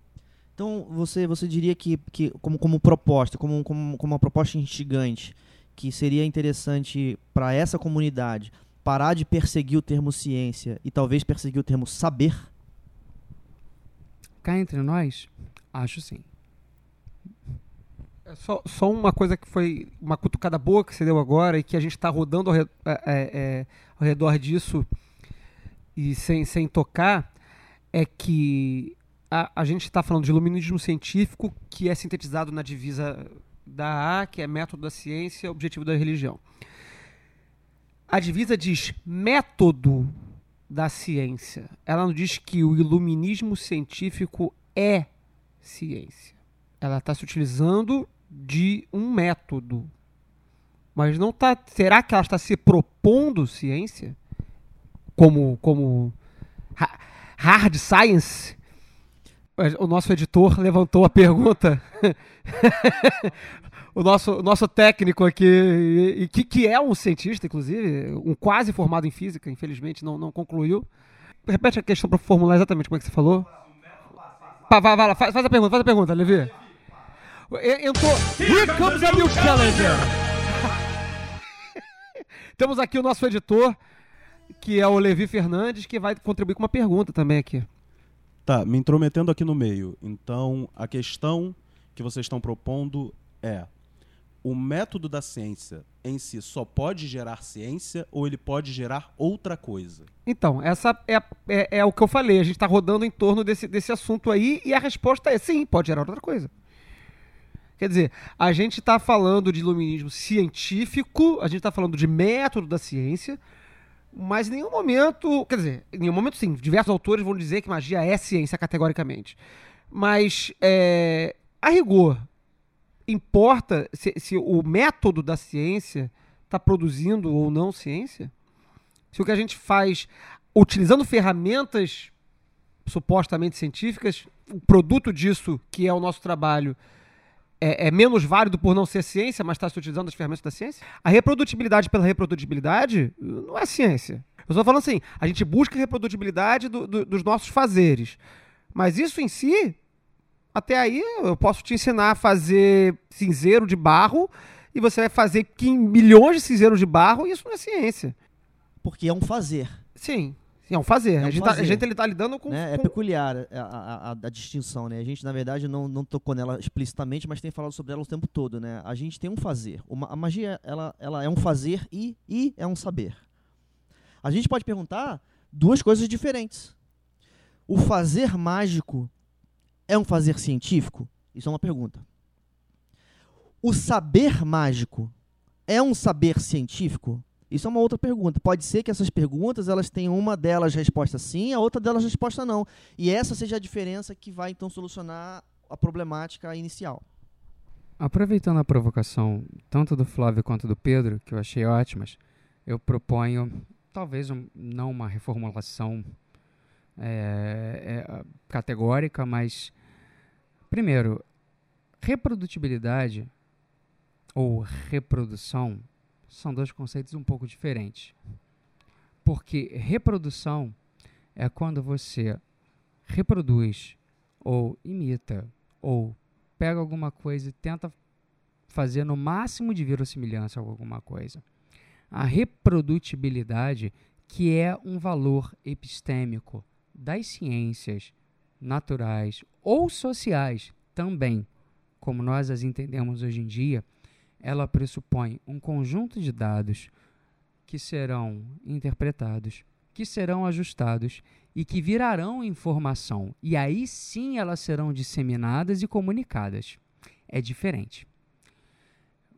Então, você, você diria que, que como, como proposta, como, como, como uma proposta instigante, que seria interessante para essa comunidade parar de perseguir o termo ciência e talvez perseguir o termo saber? Cá entre nós, acho sim. É só, só uma coisa que foi uma cutucada boa que você deu agora e que a gente está rodando ao, re- é, é, é, ao redor disso e sem, sem tocar é que a, a gente está falando de iluminismo científico que é sintetizado na divisa da A, que é método da ciência, objetivo da religião. A divisa diz método da ciência. Ela não diz que o iluminismo científico é ciência. Ela está se utilizando de um método. Mas não tá. Será que ela está se propondo ciência? Como. como ha- hard science? O nosso editor levantou a pergunta. <laughs> o, nosso, o nosso técnico aqui, e, e que, que é um cientista, inclusive, um quase formado em física, infelizmente não, não concluiu. Repete a questão para formular exatamente como é que você falou. Vai, vai, vai, lá, faz, faz a pergunta, faz a pergunta, Levi. Entrou. Here comes a new challenger. <laughs> Temos aqui o nosso editor, que é o Levi Fernandes, que vai contribuir com uma pergunta também aqui. Tá, me intrometendo aqui no meio. Então, a questão que vocês estão propondo é: o método da ciência em si só pode gerar ciência ou ele pode gerar outra coisa? Então, essa é, é, é o que eu falei. A gente está rodando em torno desse, desse assunto aí e a resposta é sim, pode gerar outra coisa. Quer dizer, a gente está falando de iluminismo científico, a gente está falando de método da ciência, mas em nenhum momento. Quer dizer, em nenhum momento sim, diversos autores vão dizer que magia é ciência categoricamente. Mas, é, a rigor, importa se, se o método da ciência está produzindo ou não ciência? Se o que a gente faz utilizando ferramentas supostamente científicas, o produto disso, que é o nosso trabalho, é, é menos válido por não ser ciência, mas está se utilizando as ferramentas da ciência? A reprodutibilidade pela reprodutibilidade não é ciência. Eu estou falando assim, a gente busca a reprodutibilidade do- do- dos nossos fazeres. Mas isso em si, até aí eu posso te ensinar a fazer cinzeiro de barro e você vai fazer milhões de cinzeiros de barro e isso não é ciência. Porque é um fazer. Sim, é um fazer. É um a gente, tá, a fazer. gente ele tá lidando com. né? É com- peculiar a, a, a- a distinção, né? A gente, na verdade, não, não tocou nela explicitamente, mas tem falado sobre ela o tempo todo, né? A gente tem um fazer. Uma, a magia, ela, ela é um fazer e, e é um saber. A gente pode perguntar duas coisas diferentes. O fazer mágico é um fazer científico? Isso é uma pergunta. O saber mágico é um saber científico? Isso é uma outra pergunta. Pode ser que essas perguntas elas tenham uma delas resposta sim, a outra delas resposta não. E essa seja a diferença que vai então solucionar a problemática inicial. Aproveitando a provocação tanto do Flávio quanto do Pedro, que eu achei ótimas, eu proponho talvez um- não uma reformulação é, é, categórica, mas primeiro, reprodutibilidade ou reprodução são dois conceitos um pouco diferentes. Porque reprodução é quando você reproduz ou imita ou pega alguma coisa e tenta fazer no máximo de verossimilhança alguma coisa. A reprodutibilidade, que é um valor epistêmico das ciências naturais ou sociais também, como nós as entendemos hoje em dia, ela pressupõe um conjunto de dados que serão interpretados, que serão ajustados e que virarão informação. E aí sim elas serão disseminadas e comunicadas. É diferente.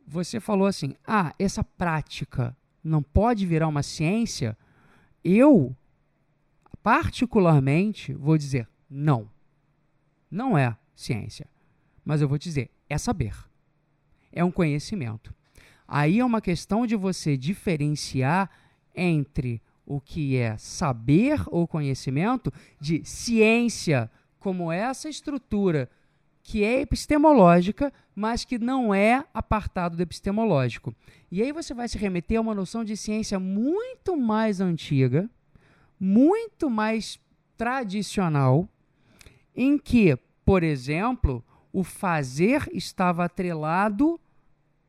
Você falou assim: ah, essa prática não pode virar uma ciência? Eu, particularmente, vou dizer não. Não é ciência. Mas eu vou te dizer: é saber. É um conhecimento. Aí é uma questão de você diferenciar entre o que é saber ou conhecimento de ciência, como essa estrutura que é epistemológica, mas que não é apartado do epistemológico. E aí você vai se remeter a uma noção de ciência muito mais antiga, muito mais tradicional, em que, por exemplo, o fazer estava atrelado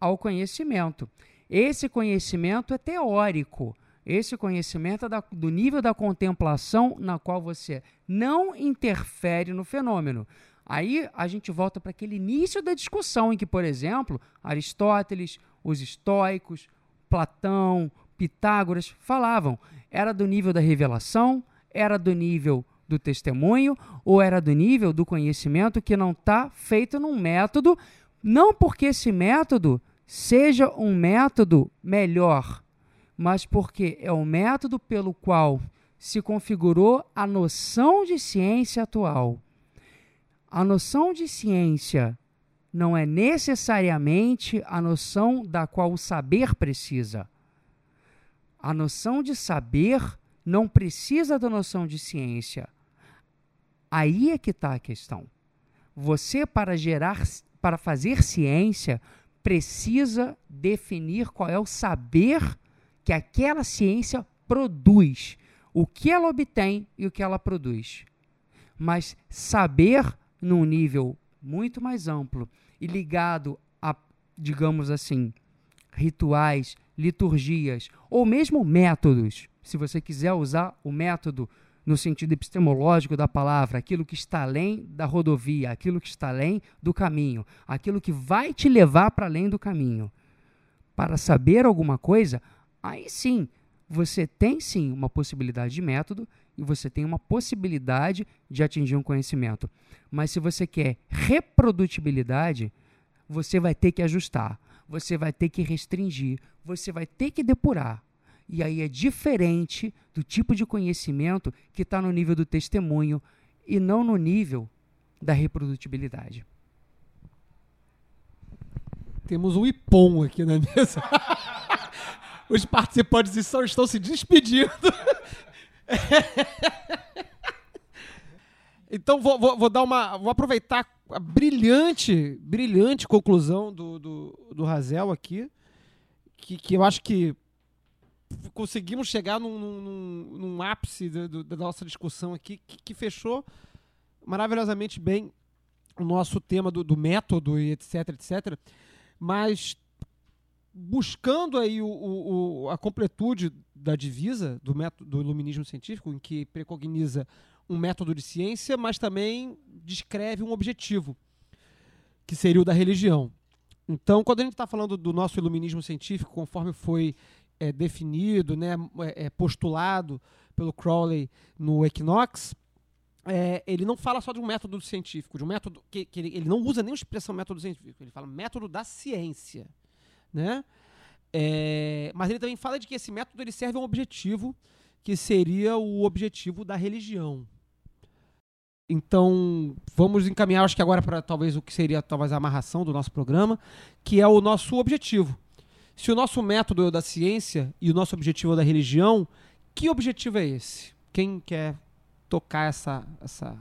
ao conhecimento. Esse conhecimento é teórico, Esse conhecimento é da, do nível da contemplação na qual você não interfere no fenômeno. Aí a gente volta para aquele início da discussão em que, por exemplo, Aristóteles, os estoicos, Platão, Pitágoras falavam. Era do nível da revelação, era do nível do testemunho ou era do nível do conhecimento que não está feito num método, não porque esse método seja um método melhor, mas porque é o método pelo qual se configurou a noção de ciência atual. A noção de ciência não é necessariamente a noção da qual o saber precisa. A noção de saber não precisa da noção de ciência. Aí é que está a questão. Você, para gerar, para fazer ciência, precisa definir qual é o saber que aquela ciência produz, o que ela obtém e o que ela produz. Mas saber num nível muito mais amplo e ligado a, digamos assim, rituais, liturgias ou mesmo métodos. Se você quiser usar o método no sentido epistemológico da palavra, aquilo que está além da rodovia, aquilo que está além do caminho, aquilo que vai te levar para além do caminho. Para saber alguma coisa, aí sim, você tem sim uma possibilidade de método e você tem uma possibilidade de atingir um conhecimento. Mas se você quer reprodutibilidade, você vai ter que ajustar, você vai ter que restringir, você vai ter que depurar. E aí é diferente do tipo de conhecimento que está no nível do testemunho e não no nível da reprodutibilidade. Temos um ipom aqui na mesa. <laughs> Os participantes estão, estão se despedindo. <laughs> então vou, vou, vou, dar uma. Vou aproveitar a brilhante, brilhante conclusão do, do, do Razel aqui. Que, que eu acho que conseguimos chegar num, num, num ápice da, da, nossa discussão aqui que, que, fechou maravilhosamente bem o nosso tema do, do, método e etc, etc. Mas buscando aí o, o, a completude da divisa do método do iluminismo científico, em que precogniza um método de ciência, mas também descreve um objetivo, que seria o da religião. Então, quando a gente está falando do nosso iluminismo científico, conforme foi é, definido, né, é, é, postulado pelo Crowley no Equinox, é, ele não fala só de um método científico, de um método que, que ele, ele, não usa nem a expressão método científico, ele fala método da ciência, né? É, mas ele também fala de que esse método ele serve a um objetivo que seria o objetivo da religião. Então, vamos encaminhar, acho que agora para talvez o que seria talvez a amarração do nosso programa, que é o nosso objetivo. Se o nosso método é o da ciência e o nosso objetivo é o da religião, que objetivo é esse? Quem quer tocar essa, essa,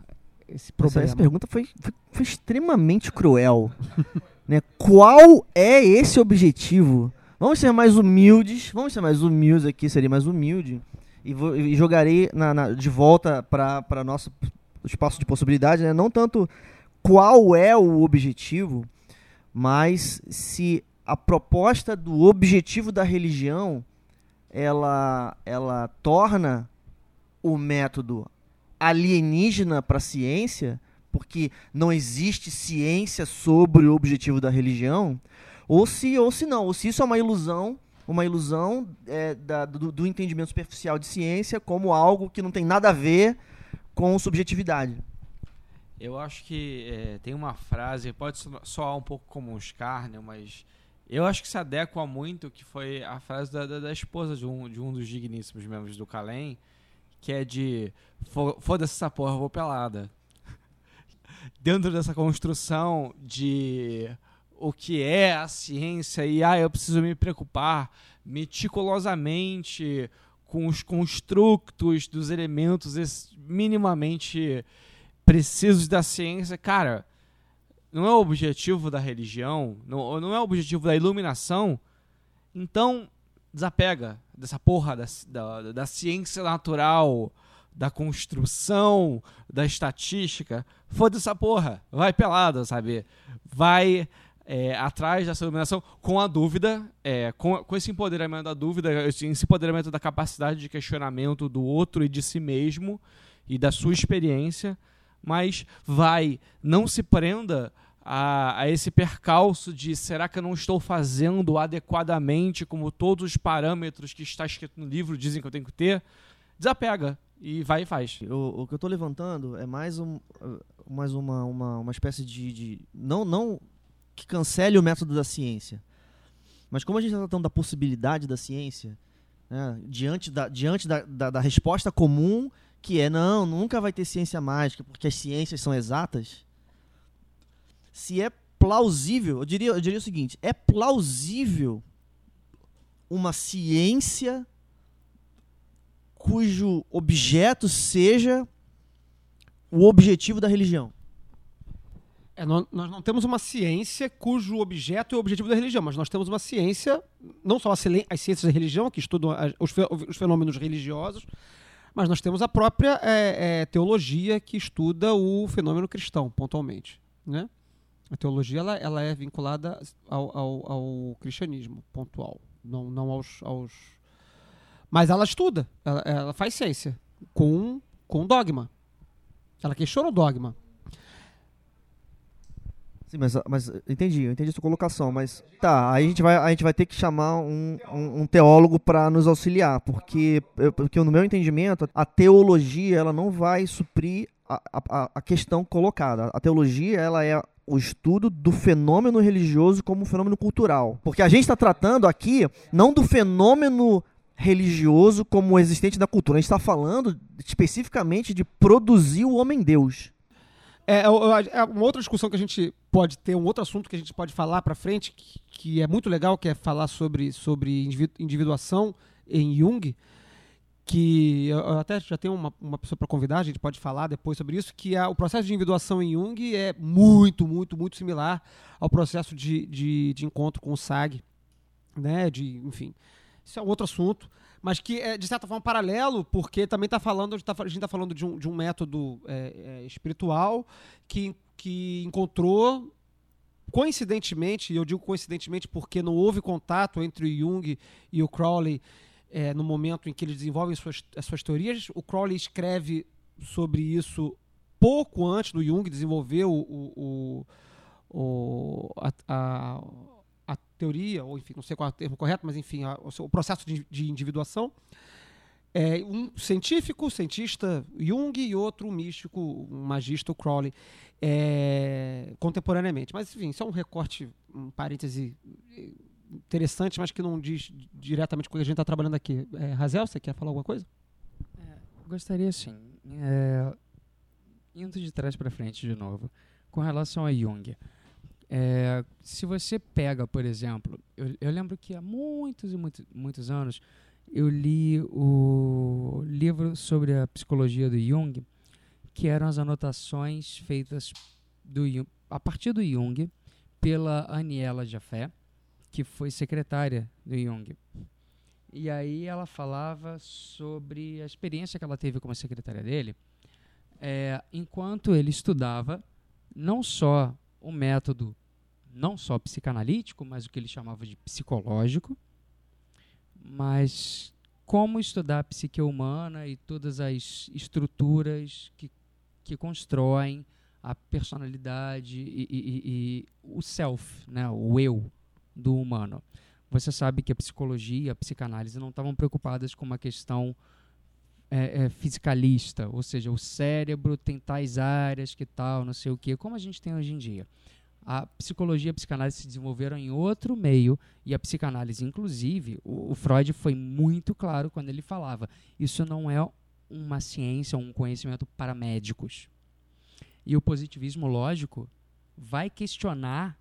esse problema? Essa, essa pergunta foi, foi, foi extremamente cruel. <laughs> né? Qual é esse objetivo? Vamos ser mais humildes. Vamos ser mais humildes aqui, seria mais humilde. E, vou, e jogarei na, na, de volta para nosso espaço de possibilidade, né? não tanto qual é o objetivo, mas se a proposta do objetivo da religião ela, ela torna o método alienígena para a ciência, porque não existe ciência sobre o objetivo da religião, ou se, ou se não, ou se isso é uma ilusão, uma ilusão é, da, do, do entendimento superficial de ciência como algo que não tem nada a ver com subjetividade. Eu acho que é, tem uma frase, pode soar um pouco como um escárnio, mas eu acho que se adequa muito, que foi a frase da, da, da esposa de um, de um dos digníssimos membros do Calem, que é de foda-se essa porra, vou pelada. <laughs> Dentro dessa construção de o que é a ciência e ah, eu preciso me preocupar meticulosamente com os construtos dos elementos minimamente precisos da ciência, cara, não é o objetivo da religião, não, não é o objetivo da iluminação, então desapega dessa porra da, da, da ciência natural, da construção, da estatística. Foda essa porra. Vai pelada, sabe? Vai é, atrás dessa iluminação com a dúvida, é, com, com esse empoderamento da dúvida, esse empoderamento da capacidade de questionamento do outro e de si mesmo e da sua experiência, mas vai, não se prenda a, a esse percalço de será que eu não estou fazendo adequadamente como todos os parâmetros que está escrito no livro dizem que eu tenho que ter, desapega e vai e faz. O, o que eu estou levantando é mais, um, uh, mais uma, uma, uma espécie de, de. não, não que cancele o método da ciência. Mas como a gente está tratando da possibilidade da ciência, né, diante, da, diante da, da, da resposta comum, que é não, nunca vai ter ciência mágica, porque as ciências são exatas. Se é plausível, eu diria, eu diria o seguinte: é plausível uma ciência cujo objeto seja o objetivo da religião. É, nó- nós não temos uma ciência cujo objeto é o objetivo da religião, mas nós temos uma ciência, não só as ciências da religião, que estudam os fenômenos religiosos, mas nós temos a própria é, é, teologia que estuda o fenômeno cristão, pontualmente. Né? A teologia ela, ela é vinculada ao, ao- ao cristianismo, pontual, não, não aos, aos. Mas ela estuda, ela, ela faz ciência com, com dogma. Ela questiona o dogma. Sim, mas, mas entendi, eu entendi a sua colocação, mas tá, aí a gente vai, a gente vai ter que chamar um, um, um teólogo para nos auxiliar, porque, porque no meu entendimento, a teologia ela não vai suprir a, a, a questão colocada. A teologia ela é o estudo do fenômeno religioso como um fenômeno cultural. Porque a gente está tratando aqui não do fenômeno religioso como existente na cultura, a gente está falando especificamente de produzir o homem-deus. É, é uma outra discussão que a gente pode ter, um outro assunto que a gente pode falar para frente, que, que é muito legal, que é falar sobre, sobre individu- individuação em Jung, que eu até já tenho uma, uma pessoa para convidar, a gente pode falar depois sobre isso, que a- o processo de individuação em Jung é muito, muito, muito similar ao processo de, de, de encontro com o SAG, né, de, enfim, isso é um outro assunto, mas que é, de certa forma, paralelo, porque também está falando, a gente está falando de um, de um método é, é, espiritual que, que encontrou, coincidentemente, e eu digo coincidentemente porque não houve contato entre o Jung e o Crowley é, no momento em que eles desenvolvem suas, as suas teorias. O Crowley escreve sobre isso pouco antes do Jung desenvolver o, o, o, a, a teoria, ou enfim, não sei qual é o termo correto, mas enfim, a- o, o processo de, de individuação. É, um científico, cientista Jung, e outro místico, um magista, o Crowley, é, contemporaneamente. Mas, enfim, isso é um recorte, um parêntese eh, interessante, mas que não diz diretamente com o que a gente está trabalhando aqui. É, Razel, você quer falar alguma coisa? Gostaria sim. É, indo de trás para frente de novo. Com relação a Jung. É, se você pega, por exemplo, eu, eu lembro que há muitos e muitos, muitos anos eu li o livro sobre a psicologia do Jung, que eram as anotações feitas do, a partir do Jung pela Aniela Jafé, que foi secretária do Jung. E aí ela falava sobre a experiência que ela teve como secretária dele, é, enquanto ele estudava não só o método, não só psicanalítico, mas o que ele chamava de psicológico, mas como estudar a psique humana e todas as estruturas que, que constroem a personalidade e, e- e- e o self, né, o eu do humano. Você sabe que a psicologia e a psicanálise não estavam preocupadas com uma questão é, é, fisicalista, ou seja, o cérebro tem tais áreas que tal, não sei o quê, como a gente tem hoje em dia. A psicologia e a psicanálise se desenvolveram em outro meio e a psicanálise, inclusive, o, o Freud foi muito claro quando ele falava: isso não é uma ciência, um conhecimento para médicos. E o positivismo lógico vai questionar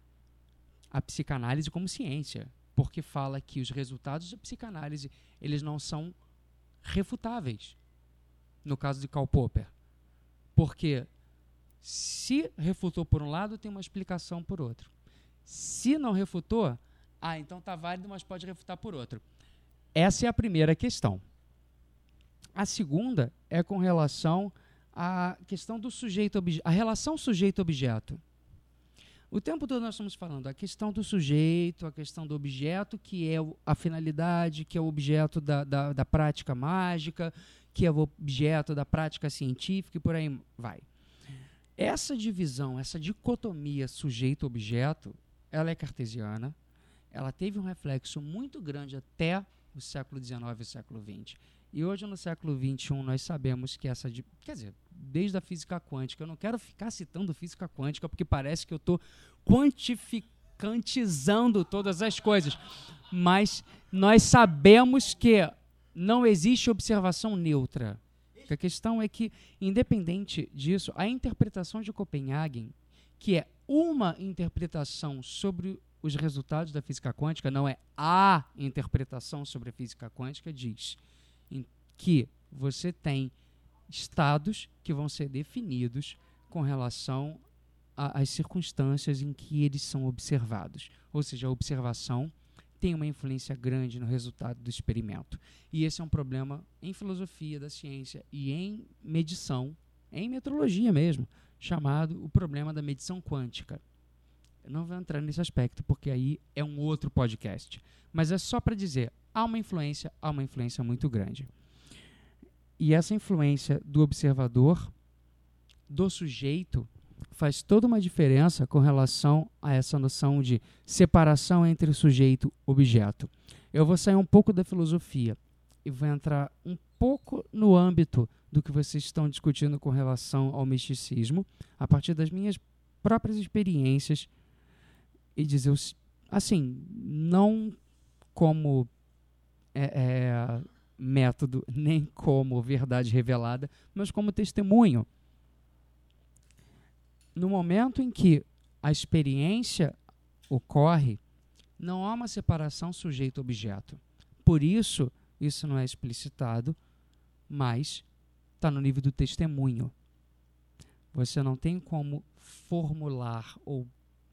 a psicanálise como ciência, porque fala que os resultados da psicanálise eles não são refutáveis. No caso de Karl Popper, porque se refutou por um lado, tem uma explicação por outro. Se não refutou, ah, então tá válido, mas pode refutar por outro. Essa é a primeira questão. A segunda é com relação à questão do sujeito a relação sujeito-objeto. O tempo todo nós estamos falando a questão do sujeito, a questão do objeto, que é a finalidade, que é o objeto da, da, da prática mágica, que é o objeto da prática científica e por aí vai. Essa divisão, essa dicotomia sujeito-objeto, ela é cartesiana, ela teve um reflexo muito grande até o século XIX e século XX. E hoje, no século XXI, nós sabemos que essa. Quer dizer, desde a física quântica, eu não quero ficar citando física quântica porque parece que eu estou quantificantizando todas as coisas. Mas nós sabemos que não existe observação neutra. A questão é que, independente disso, a interpretação de Copenhagen, que é uma interpretação sobre os resultados da física quântica, não é a interpretação sobre a física quântica, diz que você tem estados que vão ser definidos com relação às circunstâncias em que eles são observados. Ou seja, a observação tem uma influência grande no resultado do experimento. E esse é um problema em filosofia da ciência e em medição, em metrologia mesmo, chamado o problema da medição quântica. Eu não vou entrar nesse aspecto, porque aí é um outro podcast. Mas é só para dizer, há uma influência, há uma influência muito grande. E essa influência do observador, do sujeito, faz toda uma diferença com relação a essa noção de separação entre sujeito e objeto. Eu vou sair um pouco da filosofia e vou entrar um pouco no âmbito do que vocês estão discutindo com relação ao misticismo, a partir das minhas próprias experiências e dizer assim, não como é, é, método, <laughs> nem como verdade revelada, mas como testemunho. No momento em que a experiência ocorre, não há uma separação sujeito-objeto. Por isso, isso não é explicitado, mas está no nível do testemunho. Você não tem como formular ou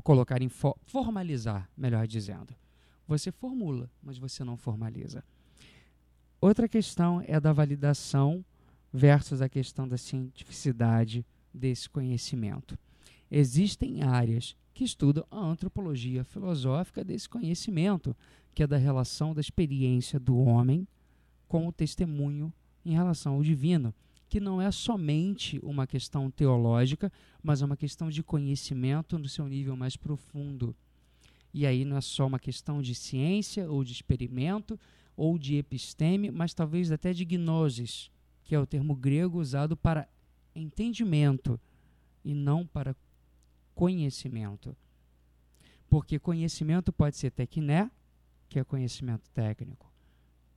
colocar em fo- formalizar, melhor dizendo. Você formula, mas você não formaliza. Outra questão é da validação versus a questão da cientificidade desse conhecimento. Existem áreas que estudam a antropologia filosófica desse conhecimento, que é da relação da experiência do homem com o testemunho em relação ao divino, que não é somente uma questão teológica, mas é uma questão de conhecimento no seu nível mais profundo. E aí não é só uma questão de ciência ou de experimento ou de episteme, mas talvez até de gnosis, que é o termo grego usado para entendimento e não para conhecimento. Porque conhecimento pode ser tecné, que é conhecimento técnico,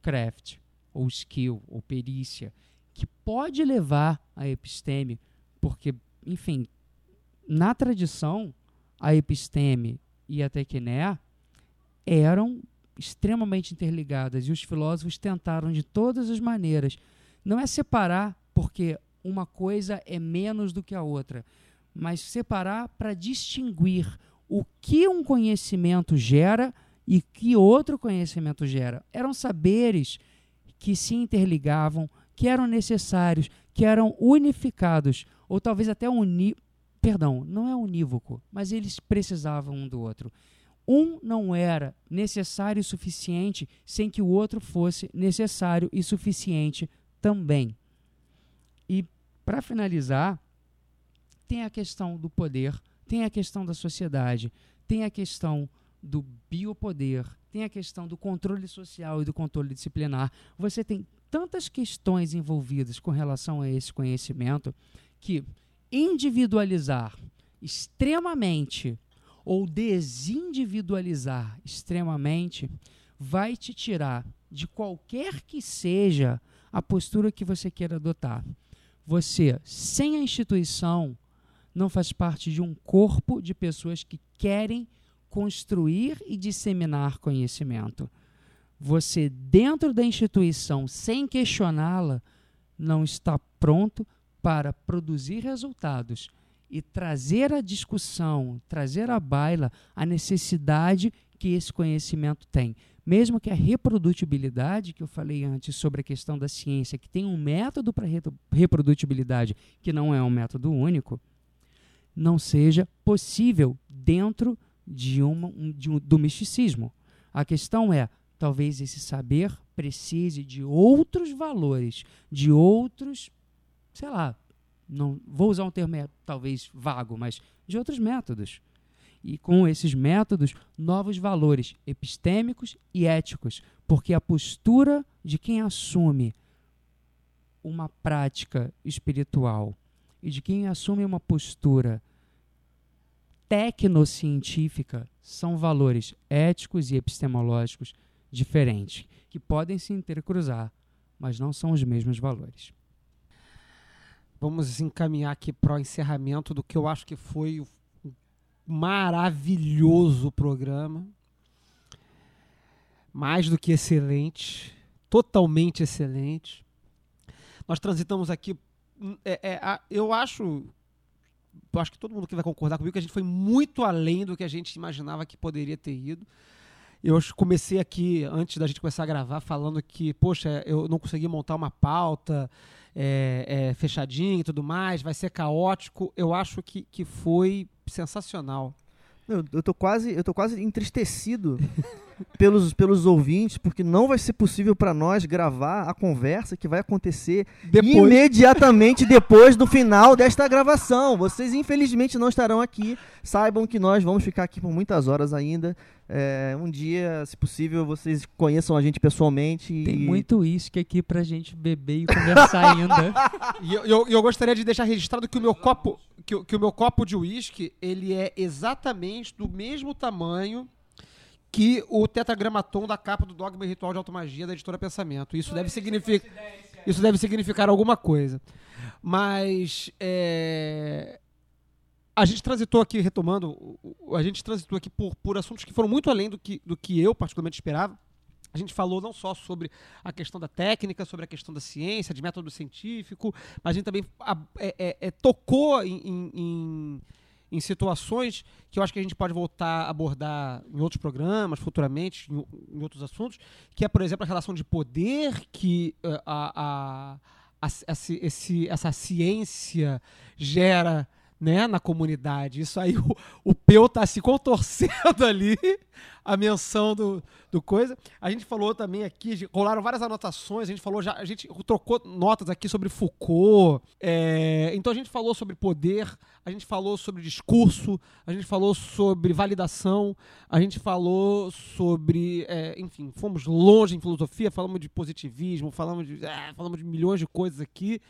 craft, ou skill, ou perícia, que pode levar a episteme, porque, enfim, na tradição, a episteme e a tecné eram extremamente interligadas e os filósofos tentaram de todas as maneiras não é separar porque uma coisa é menos do que a outra, mas separar para distinguir o que um conhecimento gera e que outro conhecimento gera. Eram saberes que se interligavam, que eram necessários, que eram unificados, ou talvez até uni... Perdão, não é unívoco, mas eles precisavam um do outro. Um não era necessário e suficiente sem que o outro fosse necessário e suficiente também. E, para finalizar, tem a questão do poder, tem a questão da sociedade, tem a questão do biopoder, tem a questão do controle social e do controle disciplinar. Você tem tantas questões envolvidas com relação a esse conhecimento que individualizar extremamente ou desindividualizar extremamente vai te tirar de qualquer que seja a postura que você queira adotar. Você, sem a instituição, não faz parte de um corpo de pessoas que querem construir e disseminar conhecimento. Você, dentro da instituição, sem questioná-la, não está pronto para produzir resultados e trazer à discussão, trazer à baila a necessidade que esse conhecimento tem. Mesmo que a reprodutibilidade, que eu falei antes sobre a questão da ciência, que tem um método para reprodutibilidade, que não é um método único, não seja possível dentro de uma, um, de um, do misticismo. A questão é, talvez esse saber precise de outros valores, de outros, sei lá, não vou usar um termo é, talvez vago, mas de outros métodos. E com esses métodos, novos valores epistêmicos e éticos, porque a postura de quem assume uma prática espiritual e de quem assume uma postura tecnocientífica são valores éticos e epistemológicos diferentes, que podem se intercruzar, mas não são os mesmos valores. Vamos encaminhar aqui para o encerramento do que eu acho que foi o maravilhoso programa. Mais do que excelente, totalmente excelente. Nós transitamos aqui. É, é, a, eu acho. Acho que todo mundo que vai concordar comigo que a gente foi muito além do que a gente imaginava que poderia ter ido. Eu comecei aqui, antes da gente começar a gravar, falando que, poxa, eu não consegui montar uma pauta é, é, fechadinha e tudo mais, vai ser caótico. Eu acho que, que foi sensacional. Eu, eu tô quase, eu tô quase entristecido <laughs> pelos, pelos ouvintes, porque não vai ser possível para nós gravar a conversa que vai acontecer depois. imediatamente depois do final desta gravação. Vocês infelizmente não estarão aqui. Saibam que nós vamos ficar aqui por muitas horas ainda. É, um dia, se possível, vocês conheçam a gente pessoalmente. Tem e... muito uísque aqui pra gente beber e conversar ainda. <laughs> E eu, eu, eu, gostaria de deixar registrado que o meu copo, que, que o meu copo de uísque, ele é exatamente do mesmo tamanho que o tetragramatom da capa do Dogma e Ritual de Automagia da editora Pensamento. Isso deve significar isso deve significar alguma coisa. Mas é, a gente transitou aqui, retomando, a gente transitou aqui por, por assuntos que foram muito além do que, do que eu particularmente esperava. A gente falou não só sobre a questão da técnica, sobre a questão da ciência, de método científico, mas a gente também é, é, é, tocou em, em, em, situações que eu acho que a gente pode voltar a abordar em outros programas, futuramente, em, em outros assuntos, que é, por exemplo, a relação de poder que a, a, a, a esse, essa ciência gera né, na comunidade. Isso aí <laughs> o, o Peu tá se contorcendo <laughs> ali, a menção do, do coisa. A gente falou também aqui, rolaram várias anotações, a gente falou já, a gente trocou notas aqui sobre Foucault. É, então a gente falou sobre poder, a gente falou sobre discurso, a gente falou sobre validação, a gente falou sobre, é, enfim, fomos longe em filosofia, falamos de positivismo, falamos de, é, falamos de milhões de coisas aqui.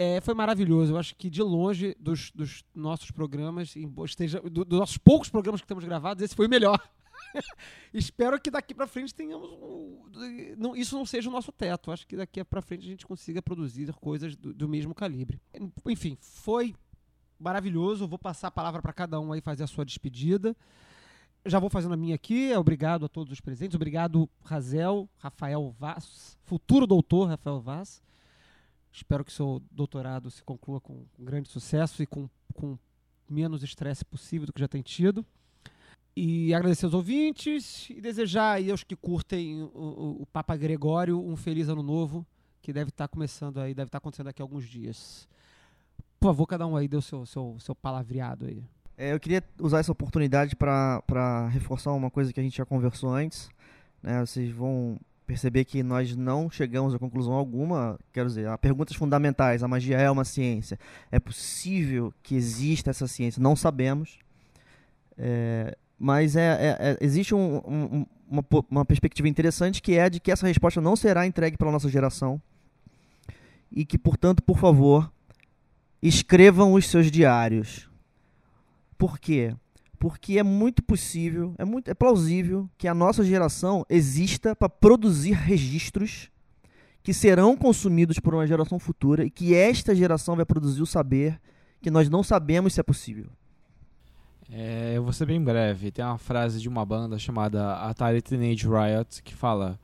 É, foi maravilhoso. Eu acho que de longe dos, dos nossos programas, esteja, do, dos nossos poucos programas que temos gravados, esse foi o melhor. <laughs> Espero que daqui para frente tenhamos um, não, isso não seja o nosso teto. Acho que daqui para frente a gente consiga produzir coisas do, do, mesmo calibre. Enfim, foi maravilhoso. vou passar a palavra para cada um aí fazer a sua despedida. Já vou fazendo a minha aqui. Obrigado a todos os presentes. Obrigado, Razel, Rafael Vaz, futuro doutor Rafael Vaz. Espero que seu doutorado se conclua com grande sucesso e com, com menos estresse possível do que já tem tido. E agradecer aos ouvintes e desejar aí aos que curtem o, o, Papa Gregório um feliz ano novo, que deve estar tá começando aí, deve estar tá acontecendo daqui a alguns dias. Por favor, cada um aí dê o seu, seu, seu palavreado aí. É, eu queria usar essa oportunidade para reforçar uma coisa que a gente já conversou antes. Né? Vocês vão perceber que nós não chegamos a conclusão alguma. Quero dizer, há perguntas fundamentais: a magia é uma ciência? É possível que exista essa ciência? Não sabemos. É, mas é, é, é existe um, um, uma, uma perspectiva interessante que é de que essa resposta não será entregue pela nossa geração e que, portanto, por favor, escrevam os seus diários. Por quê? Porque é muito possível, é muito é plausível que a nossa geração exista para produzir registros que serão consumidos por uma geração futura e que esta geração vai produzir o saber que nós não sabemos se é possível. É, eu vou ser bem breve. Tem uma frase de uma banda chamada Atari Teenage Riot que fala: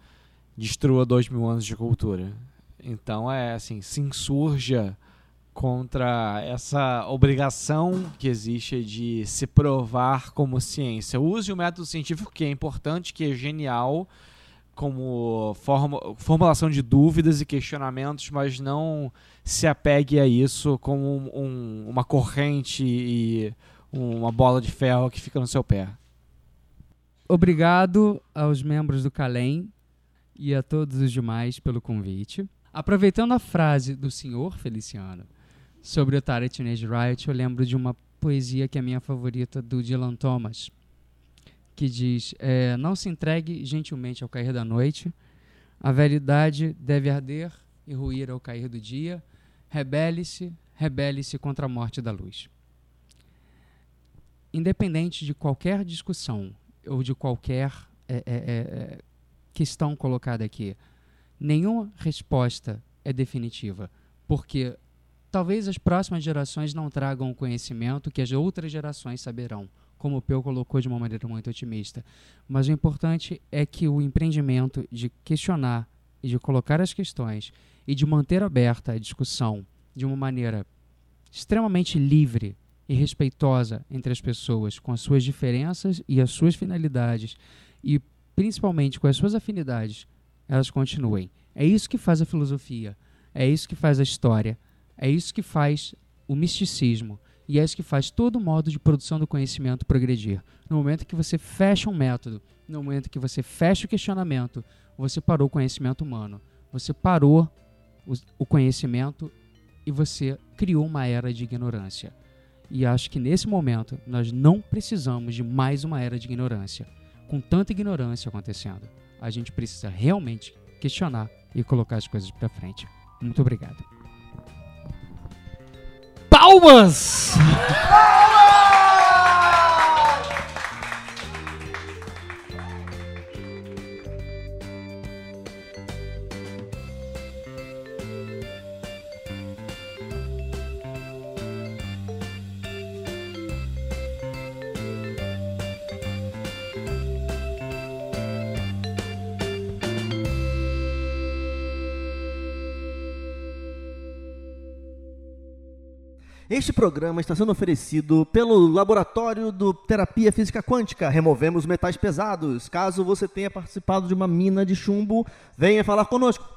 destrua dois mil anos de cultura. Então é assim, se insurja contra essa obrigação que existe de se provar como ciência. Use o método científico que é importante, que é genial, como forma, formulação de dúvidas e questionamentos, mas não se apegue a isso como um- um- uma corrente e uma bola de ferro que fica no seu pé. Obrigado aos membros do Calem e a todos os demais pelo convite. Aproveitando a frase do senhor Feliciano sobre o Atari Teenage Riot, eu lembro de uma poesia que é minha favorita do Dylan Thomas, que diz: é, Não se entregue gentilmente ao cair da noite, a verdade deve arder e ruir ao cair do dia, rebele-se, rebele-se contra a morte da luz. Independente de qualquer discussão ou de qualquer é, é, é, é, questão colocada aqui, nenhuma resposta é definitiva, porque talvez as próximas gerações não tragam o conhecimento que as outras gerações saberão, como o Peu colocou de uma maneira muito otimista. Mas o importante é que o empreendimento de questionar e de colocar as questões e de manter aberta a discussão de uma maneira extremamente livre e respeitosa entre as pessoas, com as suas diferenças e as suas finalidades, e principalmente com as suas afinidades, elas continuem. É isso que faz a filosofia, é isso que faz a história, é isso que faz o misticismo, e é isso que faz todo modo de produção do conhecimento progredir. No momento que você fecha um método, no momento que você fecha o questionamento, você parou o conhecimento humano, você parou o, o conhecimento e você criou uma era de ignorância. E acho que nesse momento nós não precisamos de mais uma era de ignorância. Com tanta ignorância acontecendo, a gente precisa realmente questionar e colocar as coisas para frente. Muito obrigado. Palmas! Este programa está sendo oferecido pelo Laboratório do Terapia Física Quântica. Removemos metais pesados. Caso você tenha participado de uma mina de chumbo, venha falar conosco.